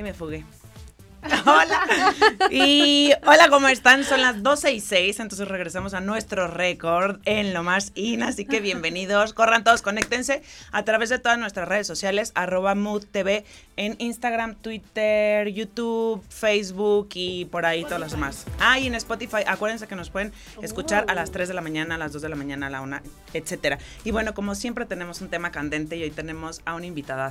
Y me fugué. hola. Y hola, ¿cómo están? Son las 12 y 6, entonces regresamos a nuestro récord en lo más in, así que bienvenidos. Corran todos, conéctense a través de todas nuestras redes sociales, arroba Mood TV en Instagram, Twitter, YouTube, Facebook y por ahí todas las demás. Ah, y en Spotify, acuérdense que nos pueden escuchar a las 3 de la mañana, a las 2 de la mañana, a la 1, etcétera. Y bueno, como siempre tenemos un tema candente y hoy tenemos a una invitada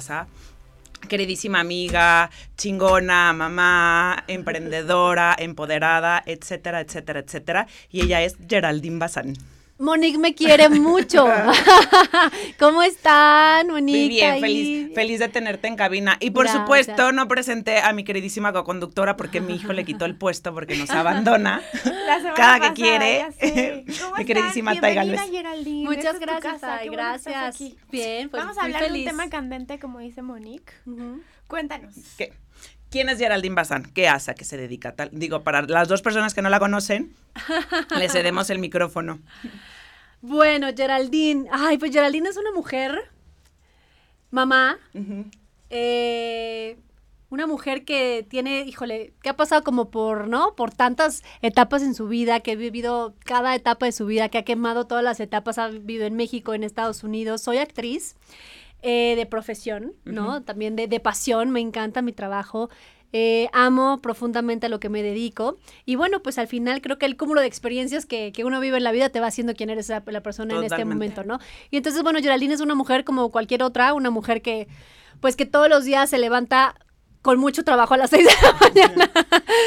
queridísima amiga, chingona, mamá, emprendedora, empoderada, etcétera, etcétera, etcétera. Y ella es Geraldine Bazán. Monique me quiere mucho. ¿Cómo están, Monique? Muy bien, feliz, feliz de tenerte en cabina. Y por supuesto, no presenté a mi queridísima co-conductora porque mi hijo le quitó el puesto porque nos abandona cada que quiere. mi queridísima Taiga Muchas gracias, Tay, gracias. Bien, pues Vamos a hablar de un tema candente, como dice Monique. Cuéntanos. ¿Qué? ¿Quién es Geraldine Bazán? ¿Qué hace? ¿A qué se dedica? Tal? Digo, para las dos personas que no la conocen, le cedemos el micrófono. Bueno, Geraldine. Ay, pues Geraldine es una mujer, mamá, eh, una mujer que tiene, híjole, que ha pasado como por, ¿no? Por tantas etapas en su vida, que ha vivido cada etapa de su vida, que ha quemado todas las etapas, ha vivido en México, en Estados Unidos. Soy actriz. Eh, de profesión, ¿no? También de, de, pasión, me encanta mi trabajo. Eh, amo profundamente a lo que me dedico. Y bueno, pues al final creo que el cúmulo de experiencias que, que uno vive en la vida te va haciendo quién eres la, persona en este momento, ¿no? Y entonces, bueno, Geraldine es una mujer como cualquier otra, una mujer que, pues que todos los días se levanta con mucho trabajo a las 6 de la mañana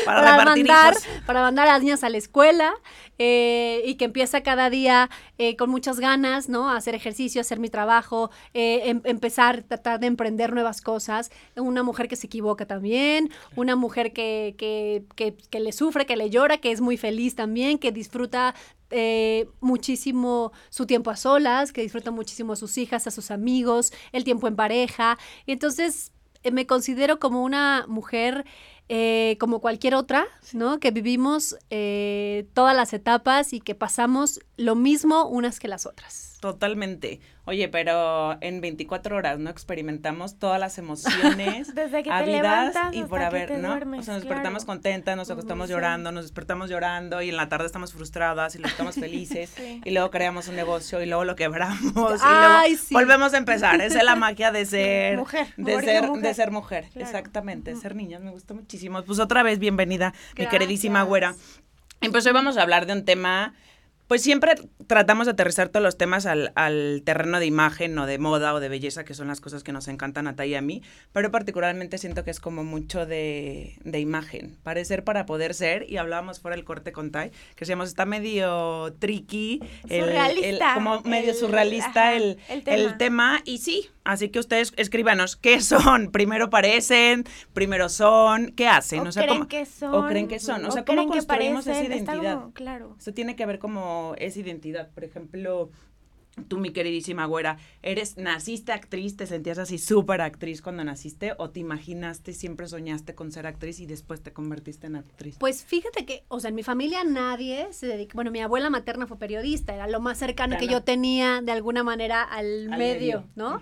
para, mandar para mandar a las niñas a la escuela eh, y que empieza cada día eh, con muchas ganas, ¿no? A hacer ejercicio, hacer mi trabajo, eh, em, empezar, tratar de emprender nuevas cosas. Una mujer que se equivoca también, una mujer que, que, que, que le sufre, que le llora, que es muy feliz también, que disfruta muchísimo su tiempo a solas, que disfruta muchísimo a sus hijas, a sus amigos, el tiempo en pareja. Y entonces eh, me considero como una mujer eh, como cualquier otra, ¿no? Que vivimos eh, todas las etapas y que pasamos lo mismo unas que las otras. Totalmente. Oye, pero en 24 horas, ¿no? Experimentamos todas las emociones Desde que te levantas y por haber, ¿no? o sea, nos despertamos contentas, nos acostamos llorando, nos despertamos llorando y en la tarde estamos frustradas y luego estamos felices y luego creamos un negocio y luego lo quebramos y luego volvemos a empezar. Esa es la magia de ser mujer, de ser de ser mujer, exactamente, de ser niñas, me gusta muchísimo. Pues otra vez bienvenida, mi queridísima güera. Y pues hoy vamos a hablar de un tema pues siempre tratamos de aterrizar todos los temas al, terreno de imagen o de moda o de belleza, que son las cosas que nos encantan a Tai y a mí, pero particularmente siento que es como mucho de, imagen, parecer para poder ser, y hablábamos fuera del corte con Tai, que decíamos, está medio tricky, el, como medio surrealista el, el, tema. y sí, así que ustedes escríbanos, ¿qué son? Primero parecen, primero son, ¿qué hacen? O, creen que son. O creen que son, o, sea, ¿cómo construimos esa identidad? claro. Eso tiene que ver como esa identidad. Por ejemplo, tú, mi queridísima güera, eres, naciste actriz, te sentías así súper actriz cuando naciste o te imaginaste, siempre soñaste con ser actriz y después te convertiste en actriz? Pues fíjate que, o sea, en mi familia nadie se dedica, bueno, mi abuela materna fue periodista, era lo más cercano que yo tenía de alguna manera al, medio, ¿no?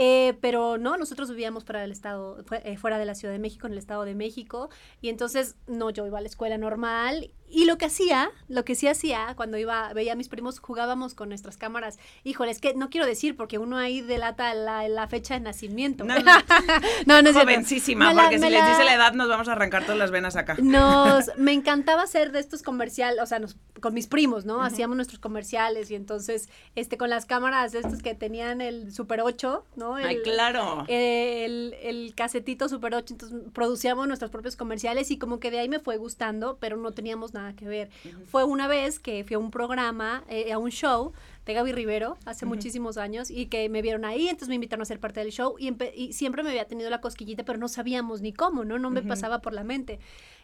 Eh, pero no, nosotros vivíamos fuera del estado, eh, fuera de la Ciudad de México, en el estado de México, y entonces no, yo iba a la escuela normal y lo que hacía, lo que sí hacía cuando iba, veía a mis primos, jugábamos con nuestras cámaras. Híjole, es que no quiero decir porque uno ahí delata la, fecha de nacimiento. No, no, no, es Jovencísima, porque si les dice la edad nos vamos a arrancar todas las venas acá. Nos, me encantaba hacer de estos comerciales, o sea, con mis primos, ¿no? Hacíamos nuestros comerciales y entonces, este, con las cámaras de estos que tenían el Super 8, ¿no? Ay, claro. El, el casetito Super 8, entonces producíamos nuestros propios comerciales y como que de ahí me fue gustando, pero no teníamos nada nada que ver. Fue una vez que fui a un programa, eh, a un show de Gaby Rivero, hace muchísimos años, y que me vieron ahí, entonces me invitaron a ser parte del show, y, y siempre me había tenido la cosquillita, pero no sabíamos ni cómo, ¿no? No me pasaba por la mente.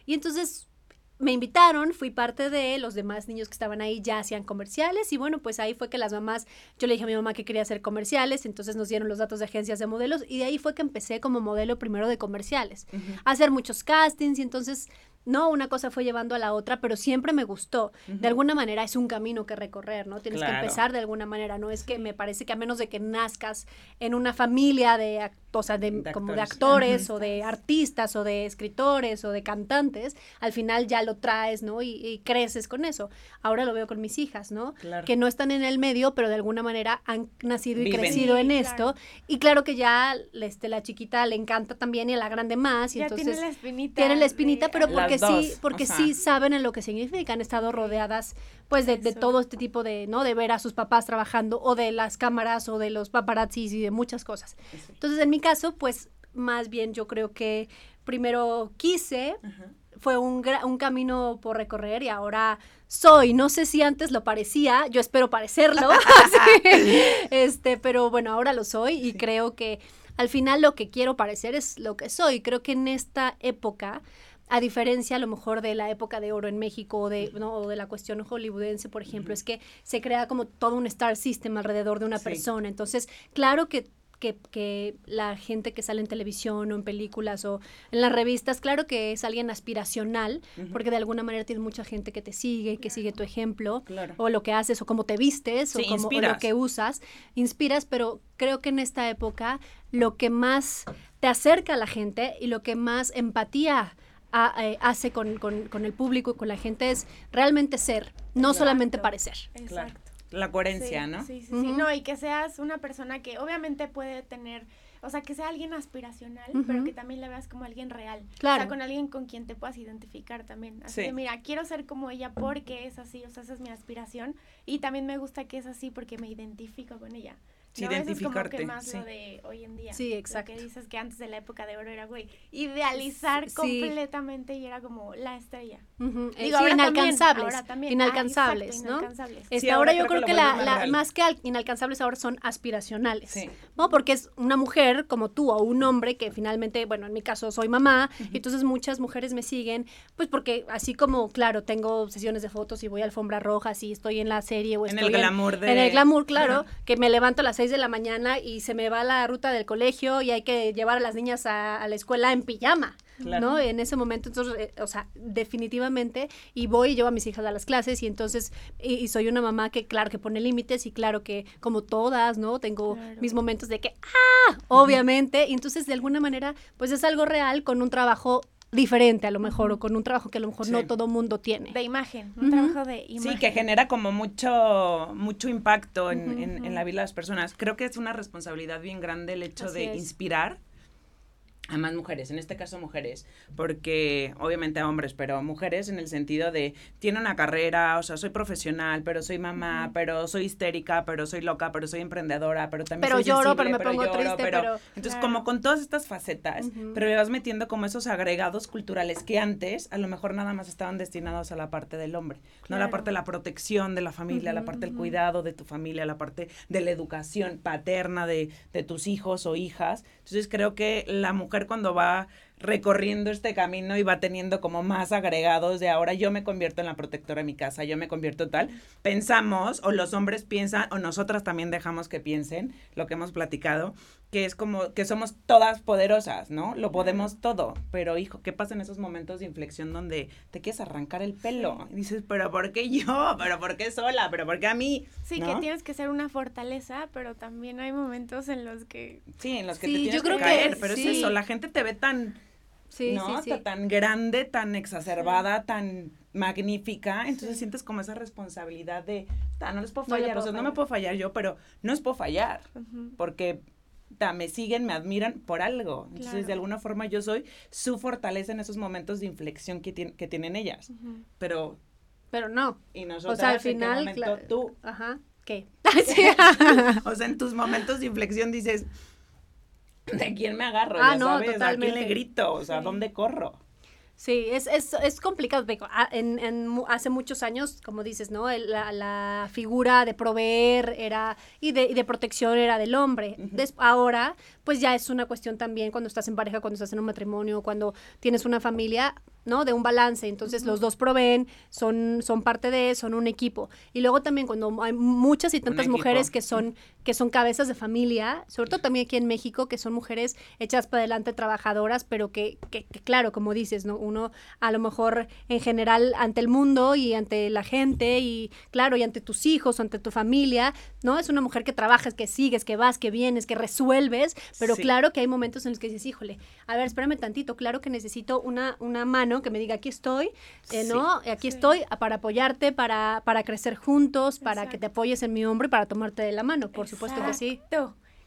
Y entonces me invitaron, fui parte de los demás niños que estaban ahí ya hacían comerciales y bueno, pues ahí fue que las mamás, yo le dije a mi mamá que quería hacer comerciales, entonces nos dieron los datos de agencias de modelos y de ahí fue que empecé como modelo primero de comerciales, a hacer muchos castings y entonces no, una cosa fue llevando a la otra, pero siempre me gustó. De alguna manera es un camino que recorrer, ¿no? Tienes que empezar de alguna manera, ¿no? Es que me parece que a menos de que nazcas en una familia de o sea, de, como de actores o de artistas o de escritores o de cantantes, al final ya lo traes, ¿no? Y, creces con eso. Ahora lo veo con mis hijas, ¿no? Que no están en el medio, pero de alguna manera han nacido y crecido en esto. Y claro que ya este, la chiquita le encanta también y a la grande más. Y entonces tienen la espinita. Tienen la espinita, pero porque sí, porque sí saben en lo que significa. Han estado rodeadas pues de, de, todo este tipo de, ¿no? De ver a sus papás trabajando o de las cámaras o de los paparazzis y de muchas cosas. Entonces, en mi caso, pues más bien yo creo que primero quise, fue un, un camino por recorrer y ahora soy. No sé si antes lo parecía, yo espero parecerlo, este, pero bueno, ahora lo soy y creo que al final lo que quiero parecer es lo que soy. Creo que en esta época a diferencia a lo mejor de la época de oro en México o de, ¿no? o de la cuestión hollywoodense, por ejemplo, es que se crea como todo un star system alrededor de una persona. Entonces, claro que que, que, la gente que sale en televisión o en películas o en las revistas, claro que es alguien aspiracional, porque de alguna manera tienes mucha gente que te sigue, que sigue tu ejemplo, o lo que haces, o cómo te vistes, o, como, o lo que usas, inspiras, pero creo que en esta época lo que más te acerca a la gente y lo que más empatía eh, hace con, con, el público y con la gente es realmente ser, no solamente parecer. Exacto. La coherencia, ¿no? Sí, sí, sí. No, y que seas una persona que obviamente puede tener, o sea, que sea alguien aspiracional, pero que también la veas como alguien real. Claro. O sea, con alguien con quien te puedas identificar también. Así que, mira, quiero ser como ella porque es así, o sea, esa es mi aspiración. Y también me gusta que es así porque me identifico con ella identificarte. es como que más lo de hoy en día. Sí, exacto. que dices que antes de la época de oro era, güey, idealizar completamente y era como la estrella. inalcanzables. inalcanzables, ¿no? Este, ahora, yo creo que, la, más que inalcanzables ahora son aspiracionales, ¿no? Porque es una mujer como tú o un hombre que finalmente, bueno, en mi caso soy mamá, y entonces muchas mujeres me siguen, pues porque así como, claro, tengo sesiones de fotos y voy a alfombra roja, y estoy en la serie o en estoy el glamour de... En el glamour, claro, que me levanto a las de la mañana y se me va la ruta del colegio y hay que llevar a las niñas a, la escuela en pijama. ¿no? En ese momento, entonces, eh, o sea, definitivamente, y voy y llevo a mis hijas a las clases y entonces, y, soy una mamá que, claro, que pone límites y claro que, como todas, ¿no? Tengo mis momentos de que, ¡ah! Obviamente, y entonces, de alguna manera, pues es algo real con un trabajo diferente a lo mejor o con un trabajo que a lo mejor no todo mundo tiene. De imagen, un trabajo de imagen. Sí, que genera como mucho, mucho impacto en, en, la vida de las personas. Creo que es una responsabilidad bien grande el hecho de inspirar a más mujeres, en este caso mujeres, porque obviamente a hombres, pero mujeres en el sentido de, tiene una carrera, o sea, soy profesional, pero soy mamá, pero soy histérica, pero soy loca, pero soy emprendedora, pero también pero soy lloro, pero me pongo triste, pero... Entonces, como con todas estas facetas, pero le vas metiendo como esos agregados culturales que antes a lo mejor nada más estaban destinados a la parte del hombre, no a la parte de la protección de la familia, la parte del cuidado de tu familia, la parte de la educación paterna de, de tus hijos o hijas. Entonces, creo que la mujer cuando va recorriendo este camino y va teniendo como más agregados de ahora yo me convierto en la protectora de mi casa, yo me convierto tal, pensamos o los hombres piensan o nosotras también dejamos que piensen lo que hemos platicado, que es como que somos todas poderosas, ¿no? Lo podemos todo, pero hijo, ¿qué pasa en esos momentos de inflexión donde te quieres arrancar el pelo? Y dices, pero ¿por qué yo? ¿Pero por qué sola? ¿Pero por qué a mí? Sí, que tienes que ser una fortaleza, pero también hay momentos en los que... Sí, en los que te tienes que caer, pero es eso, la gente te ve tan Sí, ¿no? Sí, Tan grande, tan exacerbada, tan magnífica, entonces sientes como esa responsabilidad de, no les puedo fallar, o sea, no me puedo fallar yo, pero no les puedo fallar, porque me siguen, me admiran por algo. Entonces, de alguna forma yo soy su fortaleza en esos momentos de inflexión que, que tienen ellas. Pero... Pero no. Y nosotros, o sea, al final, tú... Ajá, ¿qué? o sea, en tus momentos de inflexión dices, ¿de quién me agarro? Ah, no, Totalmente. ¿A quién le grito? O sea, ¿dónde corro? Sí, es, es, es complicado. Ah, en, en, hace muchos años, como dices, ¿no? La, la figura de proveer era y de, y de protección era del hombre. ahora, pues ya es una cuestión también cuando estás en pareja, cuando estás en un matrimonio, cuando tienes una familia, ¿no? De un balance. Entonces los dos proveen, son, son parte de, son un equipo. Y luego también cuando hay muchas y tantas mujeres que son, que son cabezas de familia, sobre todo también aquí en México, que son mujeres hechas para adelante, trabajadoras, pero que, que, claro, como dices, ¿no? Uno a lo mejor en general ante el mundo y ante la gente y claro, y ante tus hijos, ante tu familia, ¿no? Es una mujer que trabajas, que sigues, que vas, que vienes, que resuelves, pero claro que hay momentos en los que dices, híjole, a ver, espérame tantito, claro que necesito una, una mano que me diga, aquí estoy, eh, ¿no? Aquí estoy para apoyarte, para, para crecer juntos, para que te apoyes en mi hombro y para tomarte de la mano, por supuesto que sí.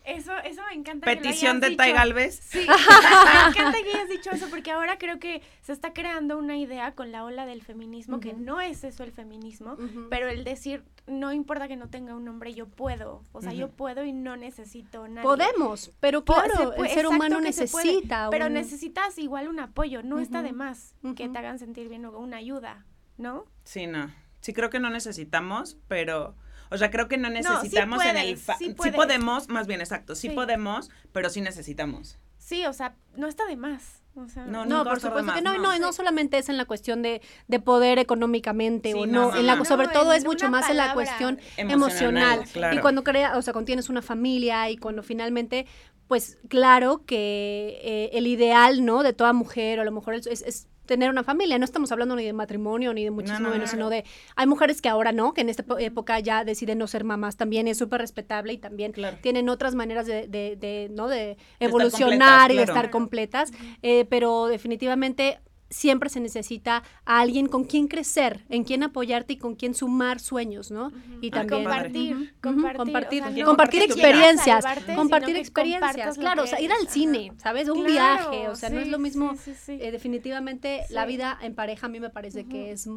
Eso, eso me encanta. Petición de Tai Galvez. Sí, me encanta que hayas dicho eso porque ahora creo que se está creando una idea con la ola del feminismo, que no es eso el feminismo, pero el decir, no importa que no tenga un nombre, yo puedo. O sea, yo puedo y no necesito nada. Podemos, pero claro, el ser humano necesita. Pero necesitas igual un apoyo, no está de más que te hagan sentir bien o una ayuda, ¿no? Sí, no. Sí creo que no necesitamos, pero o sea, creo que no necesitamos en el... sí, podemos, más bien, exacto, sí, podemos, pero sí necesitamos. Sí, o sea, no está de más. O sea, no, no por supuesto que no, no, no, solamente es en la cuestión de, de poder económicamente o no, en la, sobre todo es mucho más en la cuestión emocional. Y cuando crea, o sea, cuando tienes una familia y cuando finalmente pues claro que eh, el ideal, ¿no? De toda mujer, o a lo mejor es, es tener una familia. No estamos hablando ni de matrimonio ni de muchísimo menos, sino de hay mujeres que ahora no, que en esta época ya deciden no ser mamás. También es súper respetable y también tienen otras maneras de, de, de ¿no? de evolucionar y de estar completas. Eh, pero definitivamente siempre se necesita a alguien con quien crecer, en quien apoyarte y con quien sumar sueños, ¿no? Y también compartir, compartir, compartir, experiencias, compartir experiencias, claro, o sea, ir al cine, ¿sabes? Un viaje, o sea, no es lo mismo. Eh, definitivamente la vida en pareja a mí me parece que es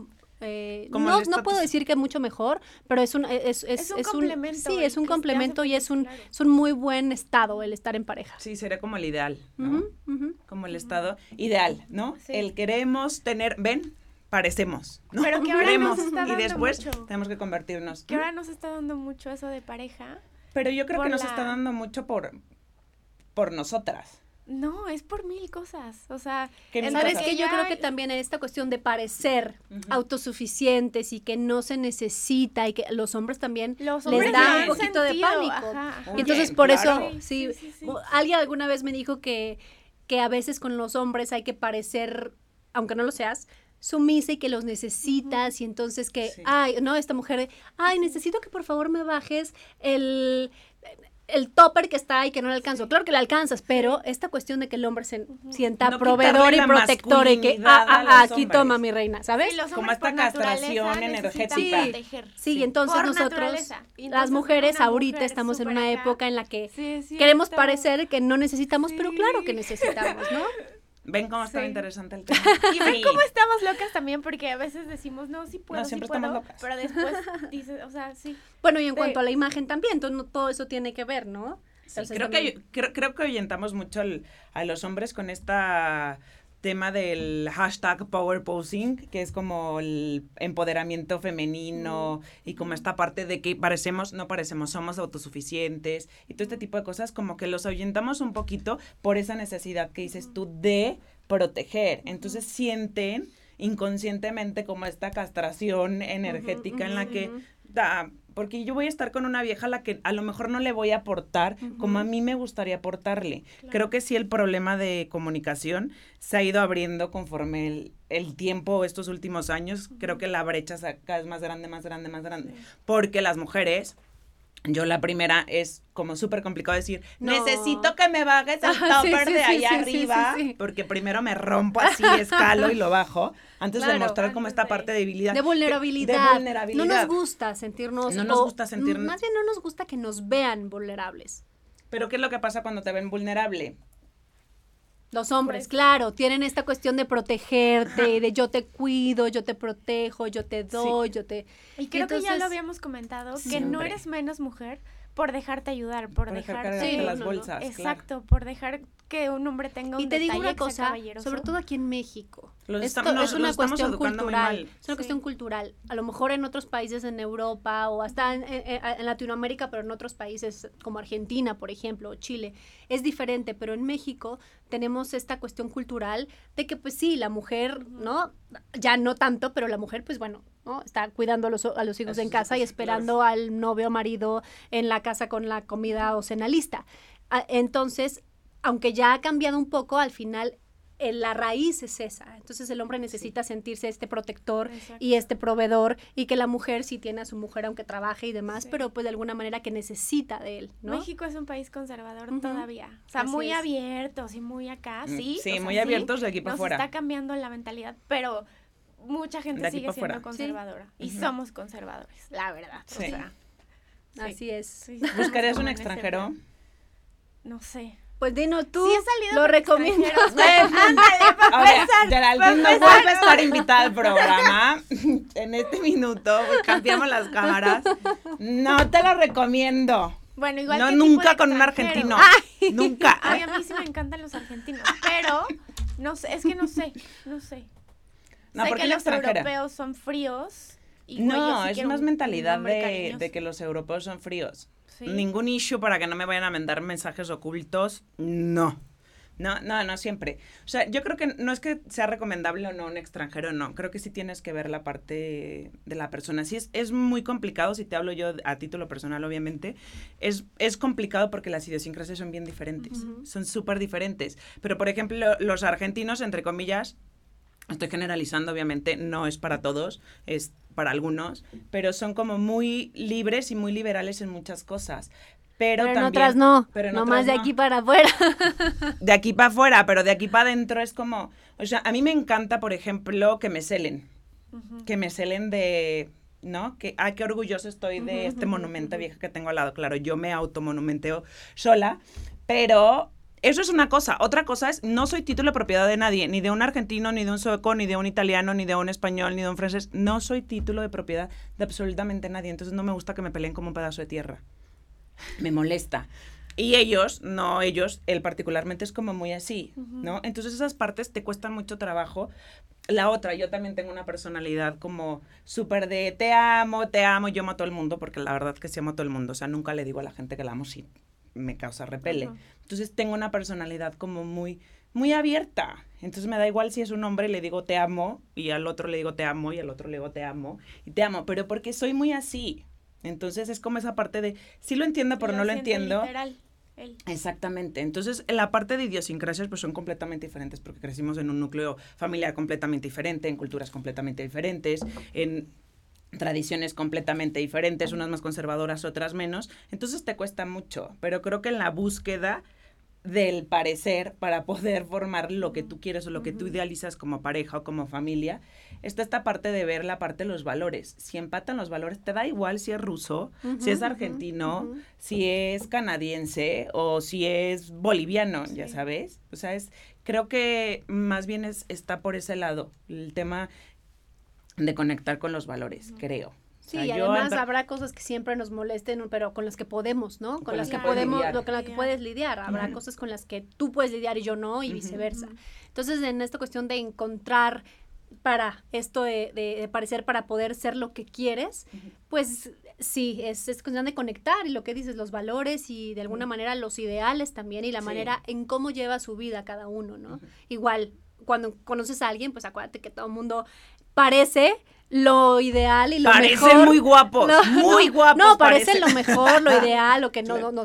eh, no, no puedo decir que es mucho mejor, pero es un es, es, un, complemento. sí, es un complemento y es un, es un muy buen estado el estar en pareja. Sí, sería como el ideal, ¿no? Como el estado ideal, ¿no? El queremos tener, ven, parecemos, ¿no? Pero que ahora queremos nos está y después tenemos que convertirnos. Que ahora nos está dando mucho eso de pareja. Pero yo creo que nos está dando mucho por por nosotras. No, es por mil cosas. O sea, ¿sabes que Yo creo que también en esta cuestión de parecer autosuficientes y que no se necesita y que los hombres también les da un poquito de pánico. Y entonces por eso, sí, alguien alguna vez me dijo que, que a veces con los hombres hay que parecer, aunque no lo seas, sumisa y que los necesitas y entonces que, ay, no, esta mujer, ay, necesito que por favor me bajes el el topper que está ahí que no le alcanzo. Claro que le alcanzas, pero esta cuestión de que el hombre se sienta proveedor y protector y que ah, ah, ah aquí toma mi reina, ¿sabes? Como esta castración energética. Sí, entonces nosotros, las mujeres ahorita estamos en una época en la que queremos parecer que no necesitamos, pero claro que necesitamos, ¿no? Ven cómo está interesante el tema. Y ven cómo estamos locas también, porque a veces decimos, no, sí puedo, no, sí puedo, pero después dices, o sea, sí. Bueno, y en cuanto a la imagen también, entonces todo eso tiene que ver, ¿no? creo, que, creo, creo que ahuyentamos mucho a los hombres con esta tema del hashtag power posing, que es como el empoderamiento femenino y como esta parte de que parecemos, no parecemos, somos autosuficientes y todo este tipo de cosas, como que los ahuyentamos un poquito por esa necesidad que dices tú de proteger. Entonces sienten inconscientemente como esta castración energética en la que da, porque yo voy a estar con una vieja a la que a lo mejor no le voy a aportar como a mí me gustaría aportarle. Creo que sí el problema de comunicación se ha ido abriendo conforme el, tiempo, estos últimos años, creo que la brecha es cada vez más grande, más grande, más grande, porque las mujeres yo la primera es como súper complicado decir, necesito que me bajes el topper de ahí arriba, porque primero me rompo así, escalo y lo bajo, antes de mostrar como esta parte de debilidad. De vulnerabilidad. No nos gusta sentirnos... No nos gusta sentirnos... Más bien no nos gusta que nos vean vulnerables. Pero ¿qué es lo que pasa cuando te ven vulnerable? Los hombres, pues claro, tienen esta cuestión de protegerte, de yo te cuido, yo te protejo, yo te doy, yo te... Y creo que ya lo habíamos comentado, que no eres menos mujer por dejarte ayudar, por, dejar... sí, las bolsas. Exacto, por dejar que un hombre tenga un Y te digo una cosa, sobre todo aquí en México. Esto es una cuestión cultural. Es una cuestión cultural. A lo mejor en otros países en Europa o hasta en, en, Latinoamérica, pero en otros países como Argentina, por ejemplo, o Chile, es diferente. Pero en México tenemos esta cuestión cultural de que, pues sí, la mujer, ¿no? Ya no tanto, pero la mujer, pues bueno, ¿no? Está cuidando a los, a los hijos en casa y esperando al novio o marido en la casa con la comida o cena lista. Ah, entonces, aunque ya ha cambiado un poco, al final la raíz es esa. Entonces el hombre necesita sentirse este protector y este proveedor y que la mujer sí tiene a su mujer aunque trabaje y demás, pero pues de alguna manera que necesita de él, ¿no? México es un país conservador todavía. O sea, muy abiertos y muy acá, mm, sí. Sí, muy abiertos de aquí para afuera. está cambiando la mentalidad, pero mucha gente sigue siendo conservadora y somos conservadores, la verdad. O sea, Así es. ¿Buscarías un extranjero? No sé. Pues Dino, tú lo recomiendas. Ándale, para Geraldine no vuelve a estar invitada al programa en este minuto. Cambiamos las cámaras. No te lo recomiendo. Bueno, igual No, nunca con un argentino. Nunca. Ay, a mí sí me encantan los argentinos, pero no sé, es que no sé, no sé. No, sé que los europeos son fríos. Y no, es más mentalidad de, de que los europeos son fríos. Ningún issue para que no me vayan a mandar mensajes ocultos. No. No, no, no siempre. O sea, yo creo que no es que sea recomendable o no un extranjero, no. Creo que sí tienes que ver la parte de la persona. Sí, es, es muy complicado, si te hablo yo a título personal, obviamente. Es, es complicado porque las idiosincrasias son bien diferentes. Son súper diferentes. Pero, por ejemplo, los argentinos, entre comillas, estoy generalizando, obviamente, no es para todos, es para algunos, pero son como muy libres y muy liberales en muchas cosas. Pero, en otras no, pero no más de aquí para afuera. De aquí para afuera, pero de aquí para adentro es como, o sea, a mí me encanta, por ejemplo, que me celen, que me celen de, ¿no? Que, ah, qué orgulloso estoy de este monumento viejo que tengo al lado. Claro, yo me automonumenteo sola, pero eso es una cosa. Otra cosa es, no soy título de propiedad de nadie, ni de un argentino, ni de un sueco, ni de un italiano, ni de un español, ni de un francés. No soy título de propiedad de absolutamente nadie. Entonces no me gusta que me peleen como un pedazo de tierra. Me molesta. Y ellos, no ellos, él particularmente es como muy así, ¿no? Entonces esas partes te cuestan mucho trabajo. La otra, yo también tengo una personalidad como súper de te amo, te amo, yo amo a todo el mundo, porque la verdad que sí amo a todo el mundo. O sea, nunca le digo a la gente que la amo, sí, me causa repele. Entonces tengo una personalidad como muy, muy abierta. Entonces me da igual si es un hombre, le digo te amo, y al otro le digo te amo, y al otro le digo te amo, y te amo, pero porque soy muy así. Entonces es como esa parte de, sí lo entiendo, pero no lo entiendo. Literal. Exactamente. Entonces, la parte de idiosincrasias pues son completamente diferentes porque crecimos en un núcleo familiar completamente diferente, en culturas completamente diferentes, en tradiciones completamente diferentes, unas más conservadoras, otras menos, entonces te cuesta mucho, pero creo que en la búsqueda del parecer para poder formar lo que tú quieres o lo que tú idealizas como pareja o como familia, está esta parte de ver la parte de los valores. Si empatan los valores, te da igual si es ruso, si es argentino, si es canadiense o si es boliviano, ya sabes. O sea, es, creo que más bien es, está por ese lado. El tema de conectar con los valores, creo. Sí, y además habrá cosas que siempre nos molesten, pero con las que podemos, ¿no? Con, las que podemos, lo con las que puedes lidiar. Habrá cosas con las que tú puedes lidiar y yo no, y viceversa. Entonces, en esta cuestión de encontrar para esto de, parecer para poder ser lo que quieres, pues sí, es, es, cuestión de conectar y lo que dices, los valores y de alguna manera los ideales también y la manera en cómo lleva su vida cada uno, ¿no? Igual, cuando conoces a alguien, pues acuérdate que todo el mundo parece lo ideal y lo mejor. Parecen muy guapos, muy guapos. No, parece lo mejor, lo ideal, lo que no, no, no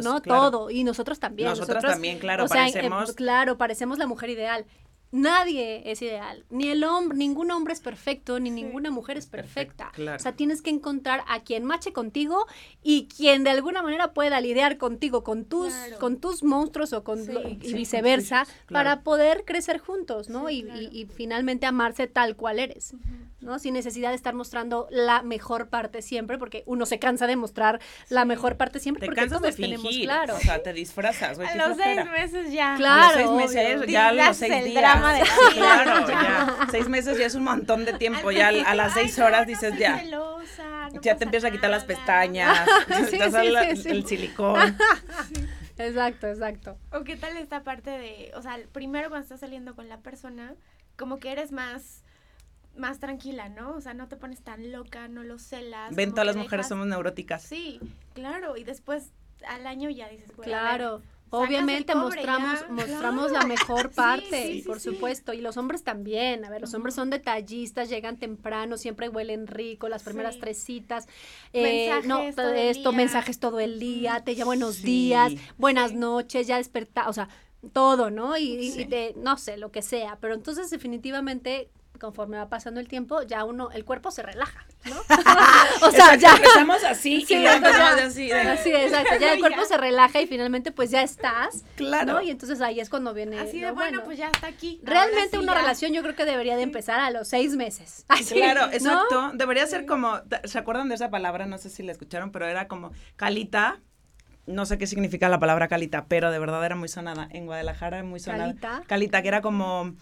¿no? Todo. Y nosotros también. Nosotros, también, claro, parecemos. claro, parecemos la mujer ideal. Nadie es ideal, ni el hombre, ningún hombre es perfecto, ni ninguna mujer es perfecta. O sea, tienes que encontrar a quien mache contigo y quien de alguna manera pueda lidiar contigo, con tus, con tus monstruos o con y viceversa, para poder crecer juntos, ¿no? Y, y, finalmente amarse tal cual eres. ¿No? Sin necesidad de estar mostrando la mejor parte siempre, porque uno se cansa de mostrar la mejor parte siempre, te porque cansas de fingir, claro. O sea, te disfrazas. a los seis meses ya. Claro. A los seis meses, ya a los seis el días. Drama de claro, ya. Seis meses ya es un montón de tiempo, ya a las seis horas dices ya. ya te empiezas a quitar las pestañas, sí, sí, el silicón. Exacto, exacto. ¿O qué tal esta parte de, o sea, primero cuando estás saliendo con la persona, como que eres más más tranquila, ¿no? O sea, no te pones tan loca, no lo celas. Ven, todas las mujeres somos neuróticas. Sí, claro, y después al año ya dices, claro. Obviamente mostramos, mostramos la mejor parte, por supuesto, y los hombres también. A ver, los hombres son detallistas, llegan temprano, siempre huelen rico, las primeras tres citas. Eh, no, todo esto, mensajes todo el día, te llamo buenos días, buenas noches, ya desperta, o sea, todo, ¿no? Y, y, no sé, lo que sea. Pero entonces definitivamente conforme va pasando el tiempo, ya uno, el cuerpo se relaja, ¿no? o sea, ya empezamos así y ya empezamos así. Así, exacto, ya el cuerpo se relaja y finalmente pues ya estás, claro. ¿no? Y entonces ahí es cuando viene Así de bueno, pues ya está aquí. Realmente una relación yo creo que debería de empezar a los seis meses. Así, claro, exacto. Debería ser como, ¿se acuerdan de esa palabra? No sé si la escucharon, pero era como calita, no sé qué significa la palabra calita, pero de verdad era muy sonada. En Guadalajara muy sonada. Calita. Calita, que era como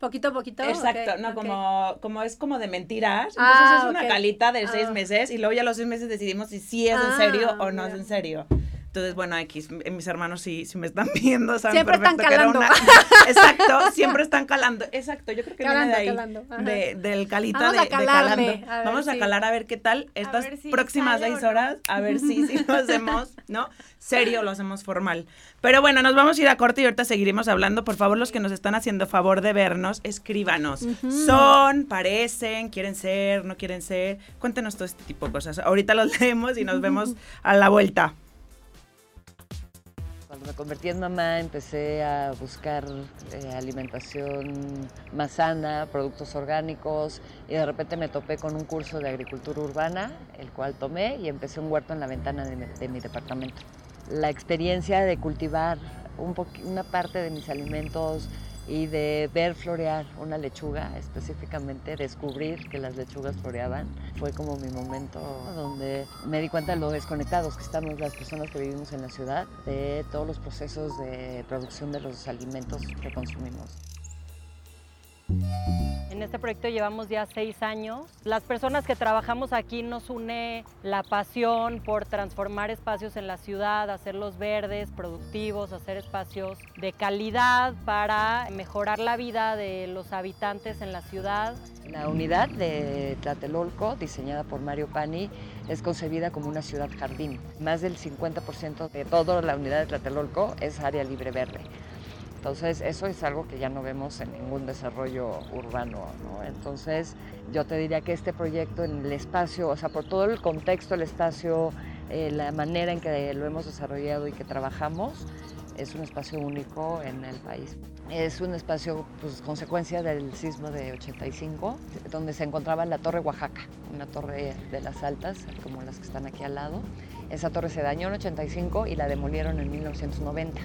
Poquito a poquito. Exacto, no, como, como es como de mentiras. Entonces ah, es una calita de seis ah. meses y luego ya los seis meses decidimos si sí es en ah, serio o no es en serio. Entonces, bueno, X, mis hermanos sí, si me están viendo, saben siempre perfecto están calando. que era una... Exacto, siempre están calando. Exacto, yo creo que viene de ahí, de, del calita Vamos de, a calando. Vamos a calar a ver qué tal estas próximas seis horas, a ver si, si lo hacemos, ¿no? Serio, lo hacemos formal. Pero bueno, nos vamos a ir a corte y ahorita seguiremos hablando. Por favor, los que nos están haciendo favor de vernos, escríbanos. Son, parecen, quieren ser, no quieren ser. Cuéntenos todo este tipo de cosas. Ahorita los leemos y nos vemos a la vuelta me convertí en mamá empecé a buscar eh, alimentación más sana, productos orgánicos y de repente me topé con un curso de agricultura urbana, el cual tomé y empecé un huerto en la ventana de mi, departamento. La experiencia de cultivar una parte de mis alimentos, y de ver florear una lechuga, específicamente descubrir que las lechugas floreaban, fue como mi momento donde me di cuenta de lo desconectados que estamos las personas que vivimos en la ciudad de todos los procesos de producción de los alimentos que consumimos. En este proyecto llevamos ya seis años. Las personas que trabajamos aquí nos une la pasión por transformar espacios en la ciudad, hacerlos verdes, productivos, hacer espacios de calidad para mejorar la vida de los habitantes en la ciudad. La unidad de Tlatelolco, diseñada por Mario Pani, es concebida como una ciudad jardín. Más del 50% de toda la unidad de Tlatelolco es área libre verde. Entonces, eso es algo que ya no vemos en ningún desarrollo urbano. ¿no? Entonces, yo te diría que este proyecto en el espacio, o sea, por todo el contexto, el espacio, eh, la manera en que lo hemos desarrollado y que trabajamos, es un espacio único en el país. Es un espacio, pues, consecuencia del sismo de 85, donde se encontraba la Torre Oaxaca, una torre de las altas, como las que están aquí al lado. Esa torre se dañó en 85 y la demolieron en 1990.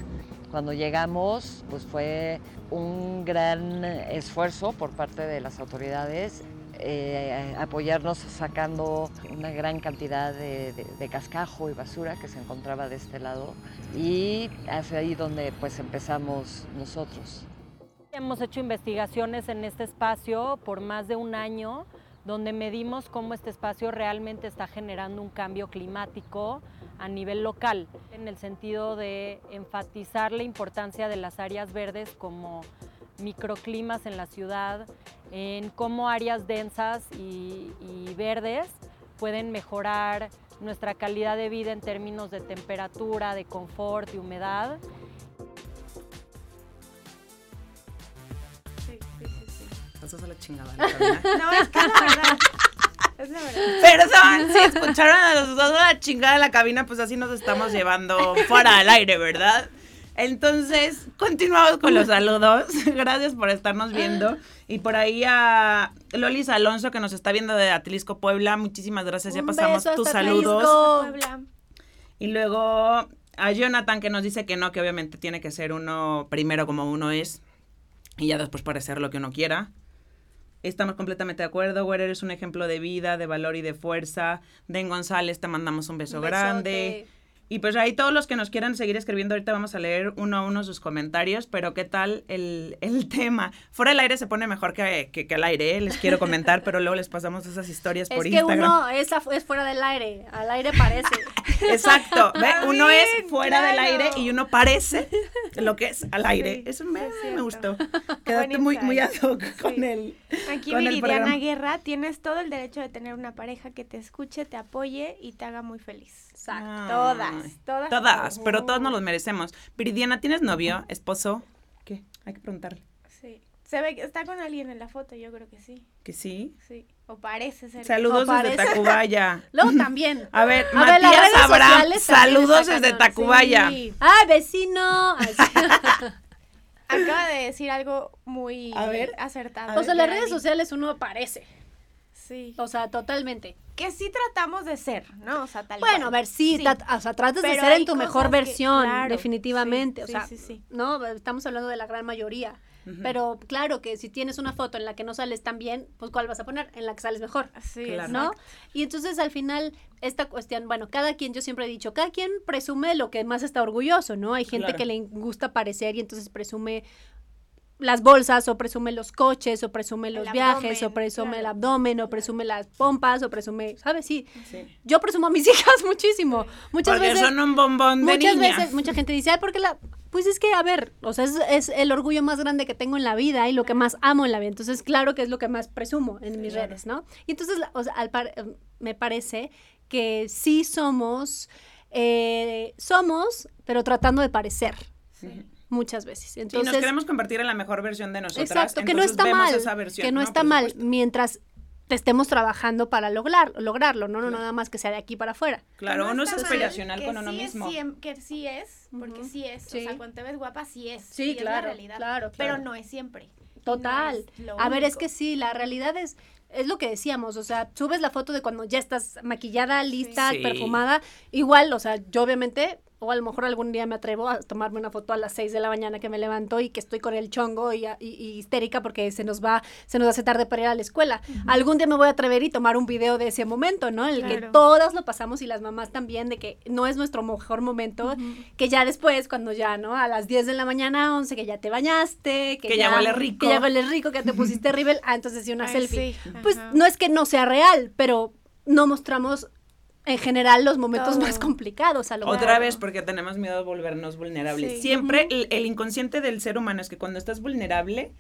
Cuando llegamos, pues fue un gran esfuerzo por parte de las autoridades eh, apoyarnos sacando una gran cantidad de, cascajo y basura que se encontraba de este lado y hacia ahí donde pues empezamos nosotros. Hemos hecho investigaciones en este espacio por más de un año donde medimos cómo este espacio realmente está generando un cambio climático a nivel local, en el sentido de enfatizar la importancia de las áreas verdes como microclimas en la ciudad, en cómo áreas densas y, verdes pueden mejorar nuestra calidad de vida en términos de temperatura, de confort y humedad. Sí. la chingada. no, es que la verdad. Perdón, si escucharon a los dos a la chingada de la cabina, pues así nos estamos llevando fuera al aire, ¿verdad? Entonces, continuamos con los saludos. Gracias por estarnos viendo. Y por ahí a Lolis Alonso, que nos está viendo de Atlisco, Puebla. Muchísimas gracias. ya pasamos tus saludos. Y luego a Jonathan, que nos dice que no, que obviamente tiene que ser uno primero como uno es. Y ya después parecer lo que uno quiera. Estamos completamente de acuerdo. Güer, eres un ejemplo de vida, de valor y de fuerza. Den González, te mandamos un beso grande. Y pues ahí todos los que nos quieran seguir escribiendo, ahorita vamos a leer uno a uno sus comentarios, pero ¿qué tal el, tema? Fuera del aire se pone mejor que, que, al aire, ¿eh? les quiero comentar, pero luego les pasamos esas historias por Instagram. Es que uno es, es, fuera del aire, al aire parece. Exacto, uno es fuera del aire y uno parece lo que es al aire. Eso me, me gustó. Quedaste muy, muy ad hoc con el Aquí Viridiana Guerra, tienes todo el derecho de tener una pareja que te escuche, te apoye y te haga muy feliz. Exacto. todas, todas. Todas, pero todos nos los merecemos. Viridiana, ¿tienes novio, esposo? ¿Qué? Hay que preguntarle. Sí. Se ve que está con alguien en la foto, yo creo que sí. ¿Que sí? Sí. O parece ser. Saludos desde Tacubaya. Luego también. A ver, Matías Abraham, saludos desde Tacubaya. ¡Ah, vecino! Acaba de decir algo muy acertado. O sea, en las redes sociales uno aparece. Sí. O sea, totalmente. Que sí tratamos de ser, ¿no? O sea, tal Bueno, a ver, sí, o sea, tratas de ser en tu mejor versión, definitivamente. o sea, ¿no? Estamos hablando de la gran mayoría. Pero claro que si tienes una foto en la que no sales tan bien, pues ¿cuál vas a poner? En la que sales mejor. Sí, ¿no? Y entonces al final esta cuestión, bueno, cada quien, yo siempre he dicho, cada quien presume lo que más está orgulloso, ¿no? Hay gente que le gusta parecer y entonces presume las bolsas o presume los coches o presume los viajes o presume el abdomen o presume las pompas o presume, ¿sabes? Sí. Yo presumo a mis hijas muchísimo. Muchas Porque veces son un bombón de Muchas veces mucha gente dice, "Ay, porque la pues es que, a ver, o sea, es, el orgullo más grande que tengo en la vida y lo que más amo en la vida. Entonces, claro que es lo que más presumo en mis redes, ¿no? Y entonces, o sea, al em, me parece que sí somos, eh, somos, pero tratando de parecer. Muchas veces. Entonces, nos queremos convertir en la mejor versión de nosotras. Exacto, que no está mal. que no, está mal mientras estemos trabajando para lograr, lograrlo, ¿no? No nada más que sea de aquí para afuera. Claro, uno es aspiracional con uno mismo. que sí es, porque sí es. O sea, cuando te ves guapa, sí es. Sí, claro, claro, Pero no es siempre. Total. a ver, es que sí, la realidad es es lo que decíamos, o sea, subes la foto de cuando ya estás maquillada, lista, perfumada, igual, o sea, yo obviamente o a lo mejor algún día me atrevo a tomarme una foto a las 6 de la mañana que me levanto y que estoy con el chongo y, histérica porque se nos va, se nos hace tarde para ir a la escuela. Algún día me voy a atrever y tomar un video de ese momento, ¿no? El que todas lo pasamos y las mamás también, de que no es nuestro mejor momento, que ya después, cuando ya, ¿no? A las 10 de la mañana, 11, que ya te bañaste, que, ya, huele rico. Que ya huele rico, que te pusiste rebel, ah, entonces sí, una selfie. Pues no es que no sea real, pero no mostramos en general los momentos más complicados a lo Otra vez porque tenemos miedo de volvernos vulnerables. Siempre el, inconsciente del ser humano es que cuando estás vulnerable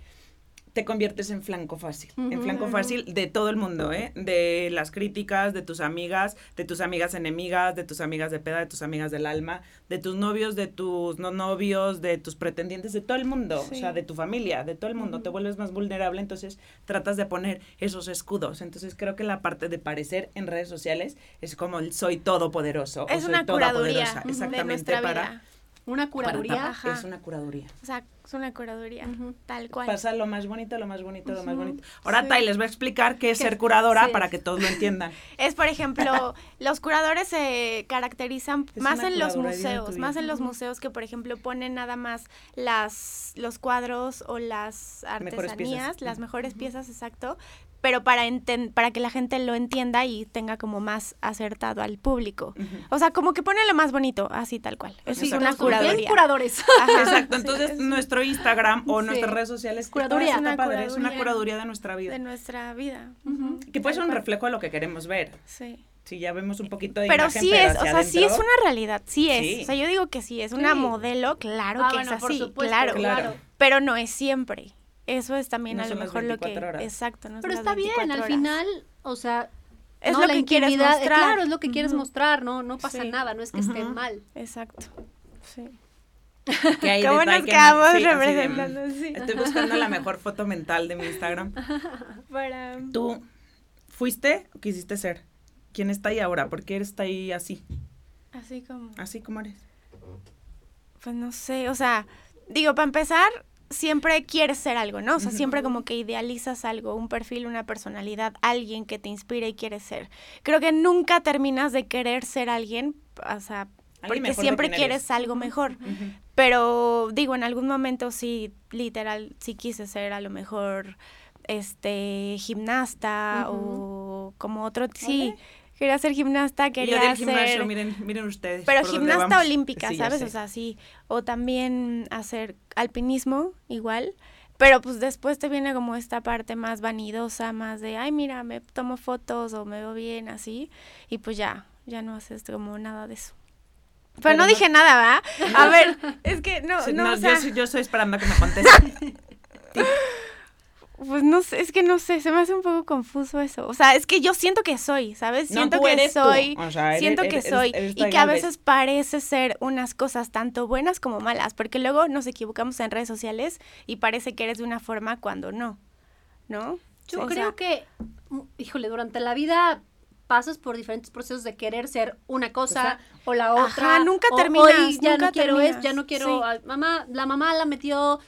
te conviertes en flanco fácil, en flanco fácil de todo el mundo, ¿eh? De las críticas, de tus amigas, de tus amigas enemigas, de tus amigas de peda, de tus amigas del alma, de tus novios, de tus no novios, de tus pretendientes, de todo el mundo, o sea, de tu familia, de todo el mundo. Te vuelves más vulnerable, entonces tratas de poner esos escudos. Entonces creo que la parte de parecer en redes sociales es como el soy todopoderoso. Es una curaduría exactamente para una curaduría. Es una curaduría. O sea, es una curaduría, tal cual. Pasa lo más bonito, lo más bonito, lo más bonito. Ahora Tai les voy a explicar qué es ser curadora para que todos lo entiendan. Es, por ejemplo, los curadores se caracterizan más en los museos, más en los museos que, por ejemplo, ponen nada más las los cuadros o las artesanías, las mejores piezas, exacto, pero para, para que la gente lo entienda y tenga como más acertado al público. O sea, como que pone lo más bonito, así tal cual. Es una curaduría. curadores. Exacto, entonces nuestro Instagram o nuestras redes sociales curaduría. Es una, padre, es una curaduría de nuestra vida. De nuestra vida. Que puede ser un reflejo de lo que queremos ver. Sí. Sí, ya vemos un poquito de pero sí es, o sea, sí es una realidad, sí es. O sea, yo digo que sí, es una modelo, claro ah, que es así, claro, claro, pero no es siempre. Eso es también a lo mejor lo que... Exacto. No Pero está bien, al final, o sea... Es lo que quieres mostrar. Claro, es lo que quieres mostrar, no, no pasa nada, no es que esté mal. Exacto, sí. ¿Cómo nos quedamos representando? Estoy buscando la mejor foto mental de mi Instagram. Para... ¿Tú fuiste o quisiste ser? ¿Quién está ahí ahora? ¿Por qué está ahí así? Así como... Así como eres. Pues no sé, o sea, digo, para empezar, siempre quieres ser algo, ¿no? O sea, siempre como que idealizas algo, un perfil, una personalidad, alguien que te inspire y quieres ser. Creo que nunca terminas de querer ser alguien, o sea, porque siempre quieres algo mejor. Pero digo, en algún momento sí, literal, sí quise ser a lo mejor este gimnasta o como otro, sí. Quería ser gimnasta, quería y del gimnasio, miren, miren ustedes. Pero gimnasta olímpica, ¿sabes? O sea, sí. O también hacer alpinismo, igual. Pero pues después te viene como esta parte más vanidosa, más de, ay, mira, me tomo fotos o me veo bien, así. Y pues ya, ya no haces como nada de eso. Pero, no, dije nada, ¿va? A ver, es que no, no, o sea... yo, yo, estoy esperando que me conteste. Pues no sé, es que no sé, se me hace un poco confuso eso. O sea, es que yo siento que soy, ¿sabes? Siento que soy, siento que soy y que a veces parece ser unas cosas tanto buenas como malas, porque luego nos equivocamos en redes sociales y parece que eres de una forma cuando no, ¿no? Yo creo que, mm, híjole, durante la vida pasas por diferentes procesos de querer ser una cosa o, la otra. nunca terminas. ya no quiero es, ya no quiero. Mamá, la mamá la metió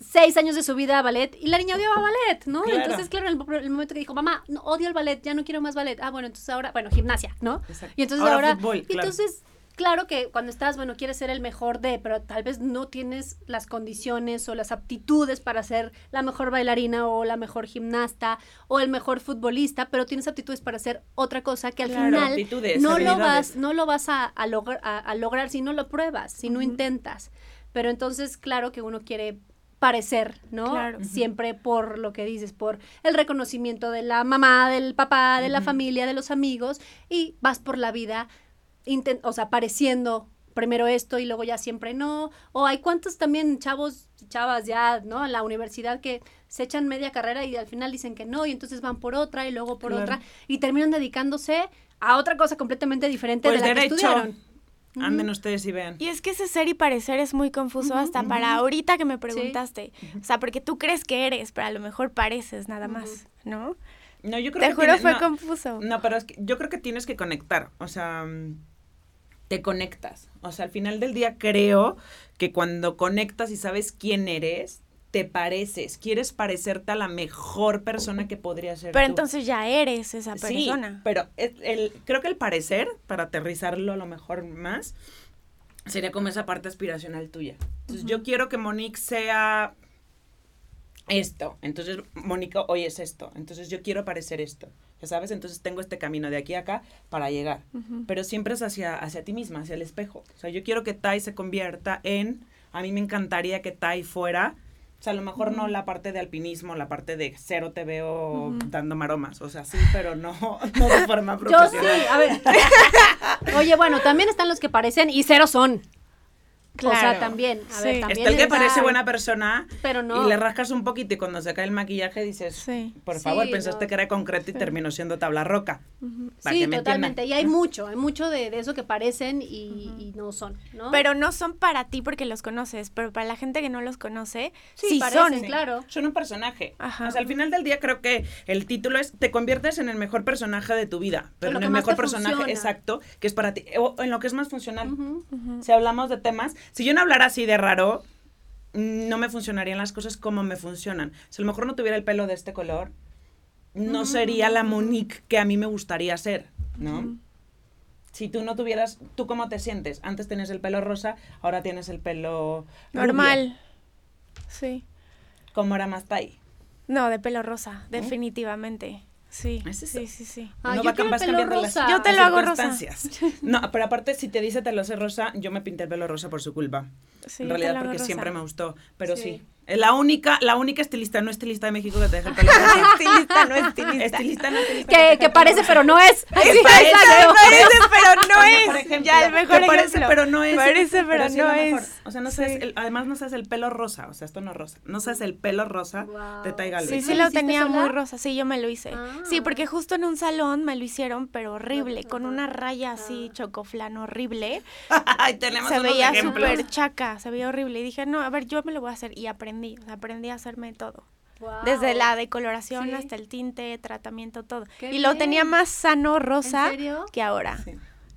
seis años de su vida a ballet y la niña odiaba ballet, ¿no? Entonces, claro, en el, momento que dijo, mamá, no, odio el ballet, ya no quiero más ballet. Ah, bueno, entonces ahora, bueno, gimnasia, ¿no? Exacto. Y entonces ahora, entonces, claro que cuando estás, bueno, quieres ser el mejor de, pero tal vez no tienes las condiciones o las aptitudes para ser la mejor bailarina o la mejor gimnasta o el mejor futbolista, pero tienes aptitudes para hacer otra cosa que al final no lo vas, no lo vas a, a, a, lograr si no lo pruebas, si no intentas. Pero entonces, claro que uno quiere parecer, ¿no? Siempre por lo que dices, por el reconocimiento de la mamá, del papá, de la familia, de los amigos, y vas por la vida, o sea, pareciendo primero esto y luego ya siempre no. O hay cuantos también chavos chavas ya, ¿no? En la universidad que se echan media carrera y al final dicen que no, y entonces van por otra y luego por otra, y terminan dedicándose a otra cosa completamente diferente de la que estudiaron. Anden ustedes y vean. Y es que ese ser y parecer es muy confuso hasta para ahorita que me preguntaste. O sea, porque tú crees que eres, pero a lo mejor pareces nada más, ¿no? No, yo creo Te juro fue confuso. No, pero es que yo creo que tienes que conectar, o sea, te conectas. O sea, al final del día creo que cuando conectas y sabes quién eres, te pareces, quieres parecerte a la mejor persona que podría ser. Pero entonces ya eres esa persona. Sí, pero el, creo que el parecer, para aterrizarlo a lo mejor más, sería como esa parte aspiracional tuya. Entonces yo quiero que Monique sea esto. Entonces Mónica hoy es esto. Entonces yo quiero parecer esto. Ya sabes, entonces tengo este camino de aquí a acá para llegar. Pero siempre es hacia, hacia ti misma, hacia el espejo. O sea, yo quiero que Tai se convierta en, a mí me encantaría que Tai fuera o sea, a lo mejor no la parte de alpinismo, la parte de cero te veo dando maromas. O sea, sí, pero no, no de forma profesional. Yo sí, a ver. Oye, bueno, también están los que parecen y cero son. O sea, también, a ver, también Está el que parece buena persona pero no. y le rascas un poquito y cuando se cae el maquillaje dices, por favor, pensaste que era concreto y terminó siendo tabla roca. Sí, totalmente. Y hay mucho, hay mucho de, eso que parecen y, no son, ¿no? Pero no son para ti porque los conoces, pero para la gente que no los conoce, sí, son. claro. Son un personaje. O sea, al final del día creo que el título es, te conviertes en el mejor personaje de tu vida, pero en el mejor personaje exacto, que es para ti, o en lo que es más funcional. Si hablamos de temas si yo no hablara así de raro, no me funcionarían las cosas como me funcionan. Si a lo mejor no tuviera el pelo de este color, no sería la Monique que a mí me gustaría ser, ¿no? Si tú no tuvieras, ¿tú cómo te sientes? Antes tenías el pelo rosa, ahora tienes el pelo normal. Sí. ¿Cómo era más tai? No, de pelo rosa, definitivamente. Sí, sí, sí, sí. Ah, no va, vas cambiando rosa. Yo te lo hago rosa. No, pero aparte, si te dice te lo sé rosa, yo me pinté el pelo rosa por su culpa. Sí, en realidad, porque siempre me gustó. Pero sí. La única, la única estilista, no estilista de México que te deja el pelo estilista, no estilista. Estilista, no estilista. Que, que parece, pero no es. Parece, pero no es. Por ejemplo, ya, el mejor parece, pero no es. Parece, pero, no es. O sea, no sabes, el, además no sabes el pelo rosa. O sea, esto no es rosa. No sabes el pelo rosa de Tai Galvez. Sí, sí lo tenía muy rosa. Sí, yo me lo hice. Sí, ah. porque justo en un salón me lo hicieron, pero horrible. Con una raya así, ah. chocoflano horrible. Ay, tenemos Se veía súper chaca. Se veía horrible. Y dije, no, a ver, yo me lo voy a hacer. Y aprendí. O sea, aprendí a hacerme todo. Desde la decoloración hasta el tinte, tratamiento, todo. y lo tenía más sano rosa que ahora.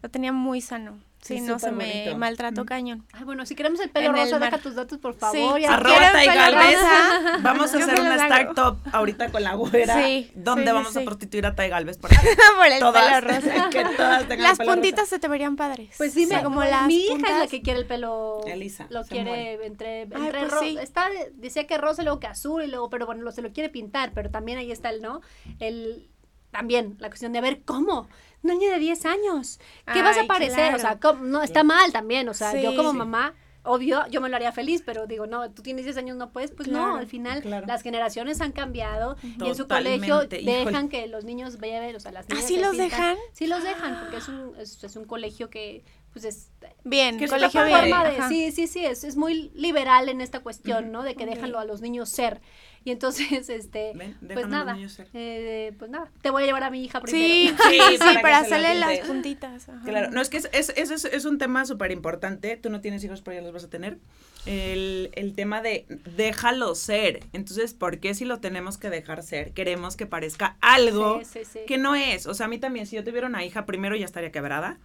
Lo tenía muy sano. Sí, no se me maltrato cañón. Ay, bueno, si queremos el pelo rosa, deja tus datos, por favor. Sí. Arroba Galvez. Vamos a hacer una startup ahorita con la güera. Sí. ¿Dónde vamos a prostituir a Tai Galvez? Por, por el pelo rosa. que todas tengan Las puntitas se te verían padres. Pues sí, como las Mi hija es la que quiere el pelo. Elisa. Lo quiere entre, entre pues Está, decía que rosa, luego que azul, y luego, pero bueno, lo, se lo quiere pintar, pero también ahí está el, ¿no? El también la cuestión de ver cómo niña de 10 años, ¿qué vas a parecer? O sea, no, está mal también, o sea, yo como mamá obvio, yo me lo haría feliz, pero digo, no, tú tienes 10 años, no puedes, pues no, al final las generaciones han cambiado y en su colegio dejan que los niños vayan, o sea, las niñas. ¿Ah, sí los dejan? Sí los dejan, porque es un, es, un colegio que, pues es... Bien, que colegio bien. sí, sí, sí, es, es muy liberal en esta cuestión, ¿no? De que déjanlo a los niños ser. Y entonces, este, pues nada, eh, pues nada, te voy a llevar a mi hija primero. Sí, sí, sí para, hacerle las puntitas. Claro, no, es que es, es, es, es un tema súper importante, tú no tienes hijos, pero ya los vas a tener. El, el tema de déjalo ser. Entonces, ¿por qué si lo tenemos que dejar ser? Queremos que parezca algo que no es. O sea, a mí también, si yo tuviera una hija, primero ya estaría quebrada.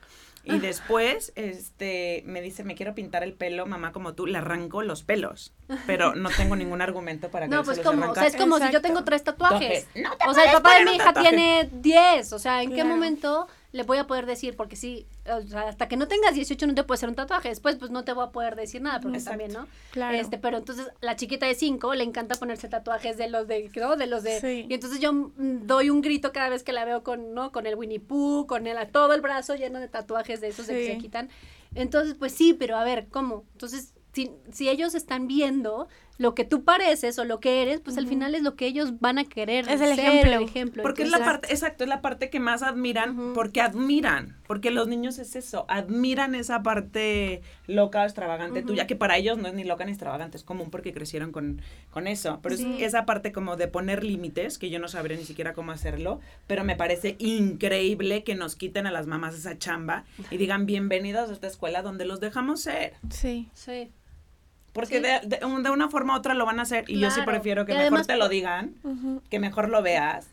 Y después, este, me dice, me quiero pintar el pelo, mamá, como tú, le arranco los pelos. Pero no tengo ningún argumento para que No, pues como, o sea, es como si yo tengo tres tatuajes. o sea, el papá de mi hija tiene diez. O sea, ¿en qué momento le voy a poder decir, porque sí, o sea, hasta que no tengas 18 no te puede hacer un tatuaje, después pues no te voy a poder decir nada, porque también, ¿no? Claro. Este, pero entonces la chiquita de 5 le encanta ponerse tatuajes de los de, ¿no? De los de, y entonces yo mm, doy un grito cada vez que la veo con, ¿no? Con el Winnie Pooh, con el, todo el brazo lleno de tatuajes de esos de que se quitan. Entonces, pues sí, pero a ver, ¿cómo? Entonces, si, si ellos están viendo lo que tú pareces o lo que eres, pues al final es lo que ellos van a querer. Es el ejemplo. ejemplo. Porque es la parte, exacto, es la parte que más admiran, porque admiran, porque los niños es eso, admiran esa parte loca o extravagante tuya, que para ellos no es ni loca ni extravagante, es común porque crecieron con, con eso. Pero es esa parte como de poner límites, que yo no sabré ni siquiera cómo hacerlo, pero me parece increíble que nos quiten a las mamás esa chamba y digan bienvenidos a esta escuela donde los dejamos ser. Sí. Sí. Porque de, de, una forma u otra lo van a hacer y yo sí prefiero que mejor te lo digan, que mejor lo veas,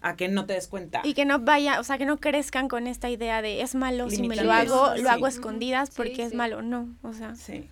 a que no te des cuenta. Y que no vaya, o sea, que no crezcan con esta idea de es malo si me lo hago, lo hago escondidas porque es malo, no, o sea. Sí.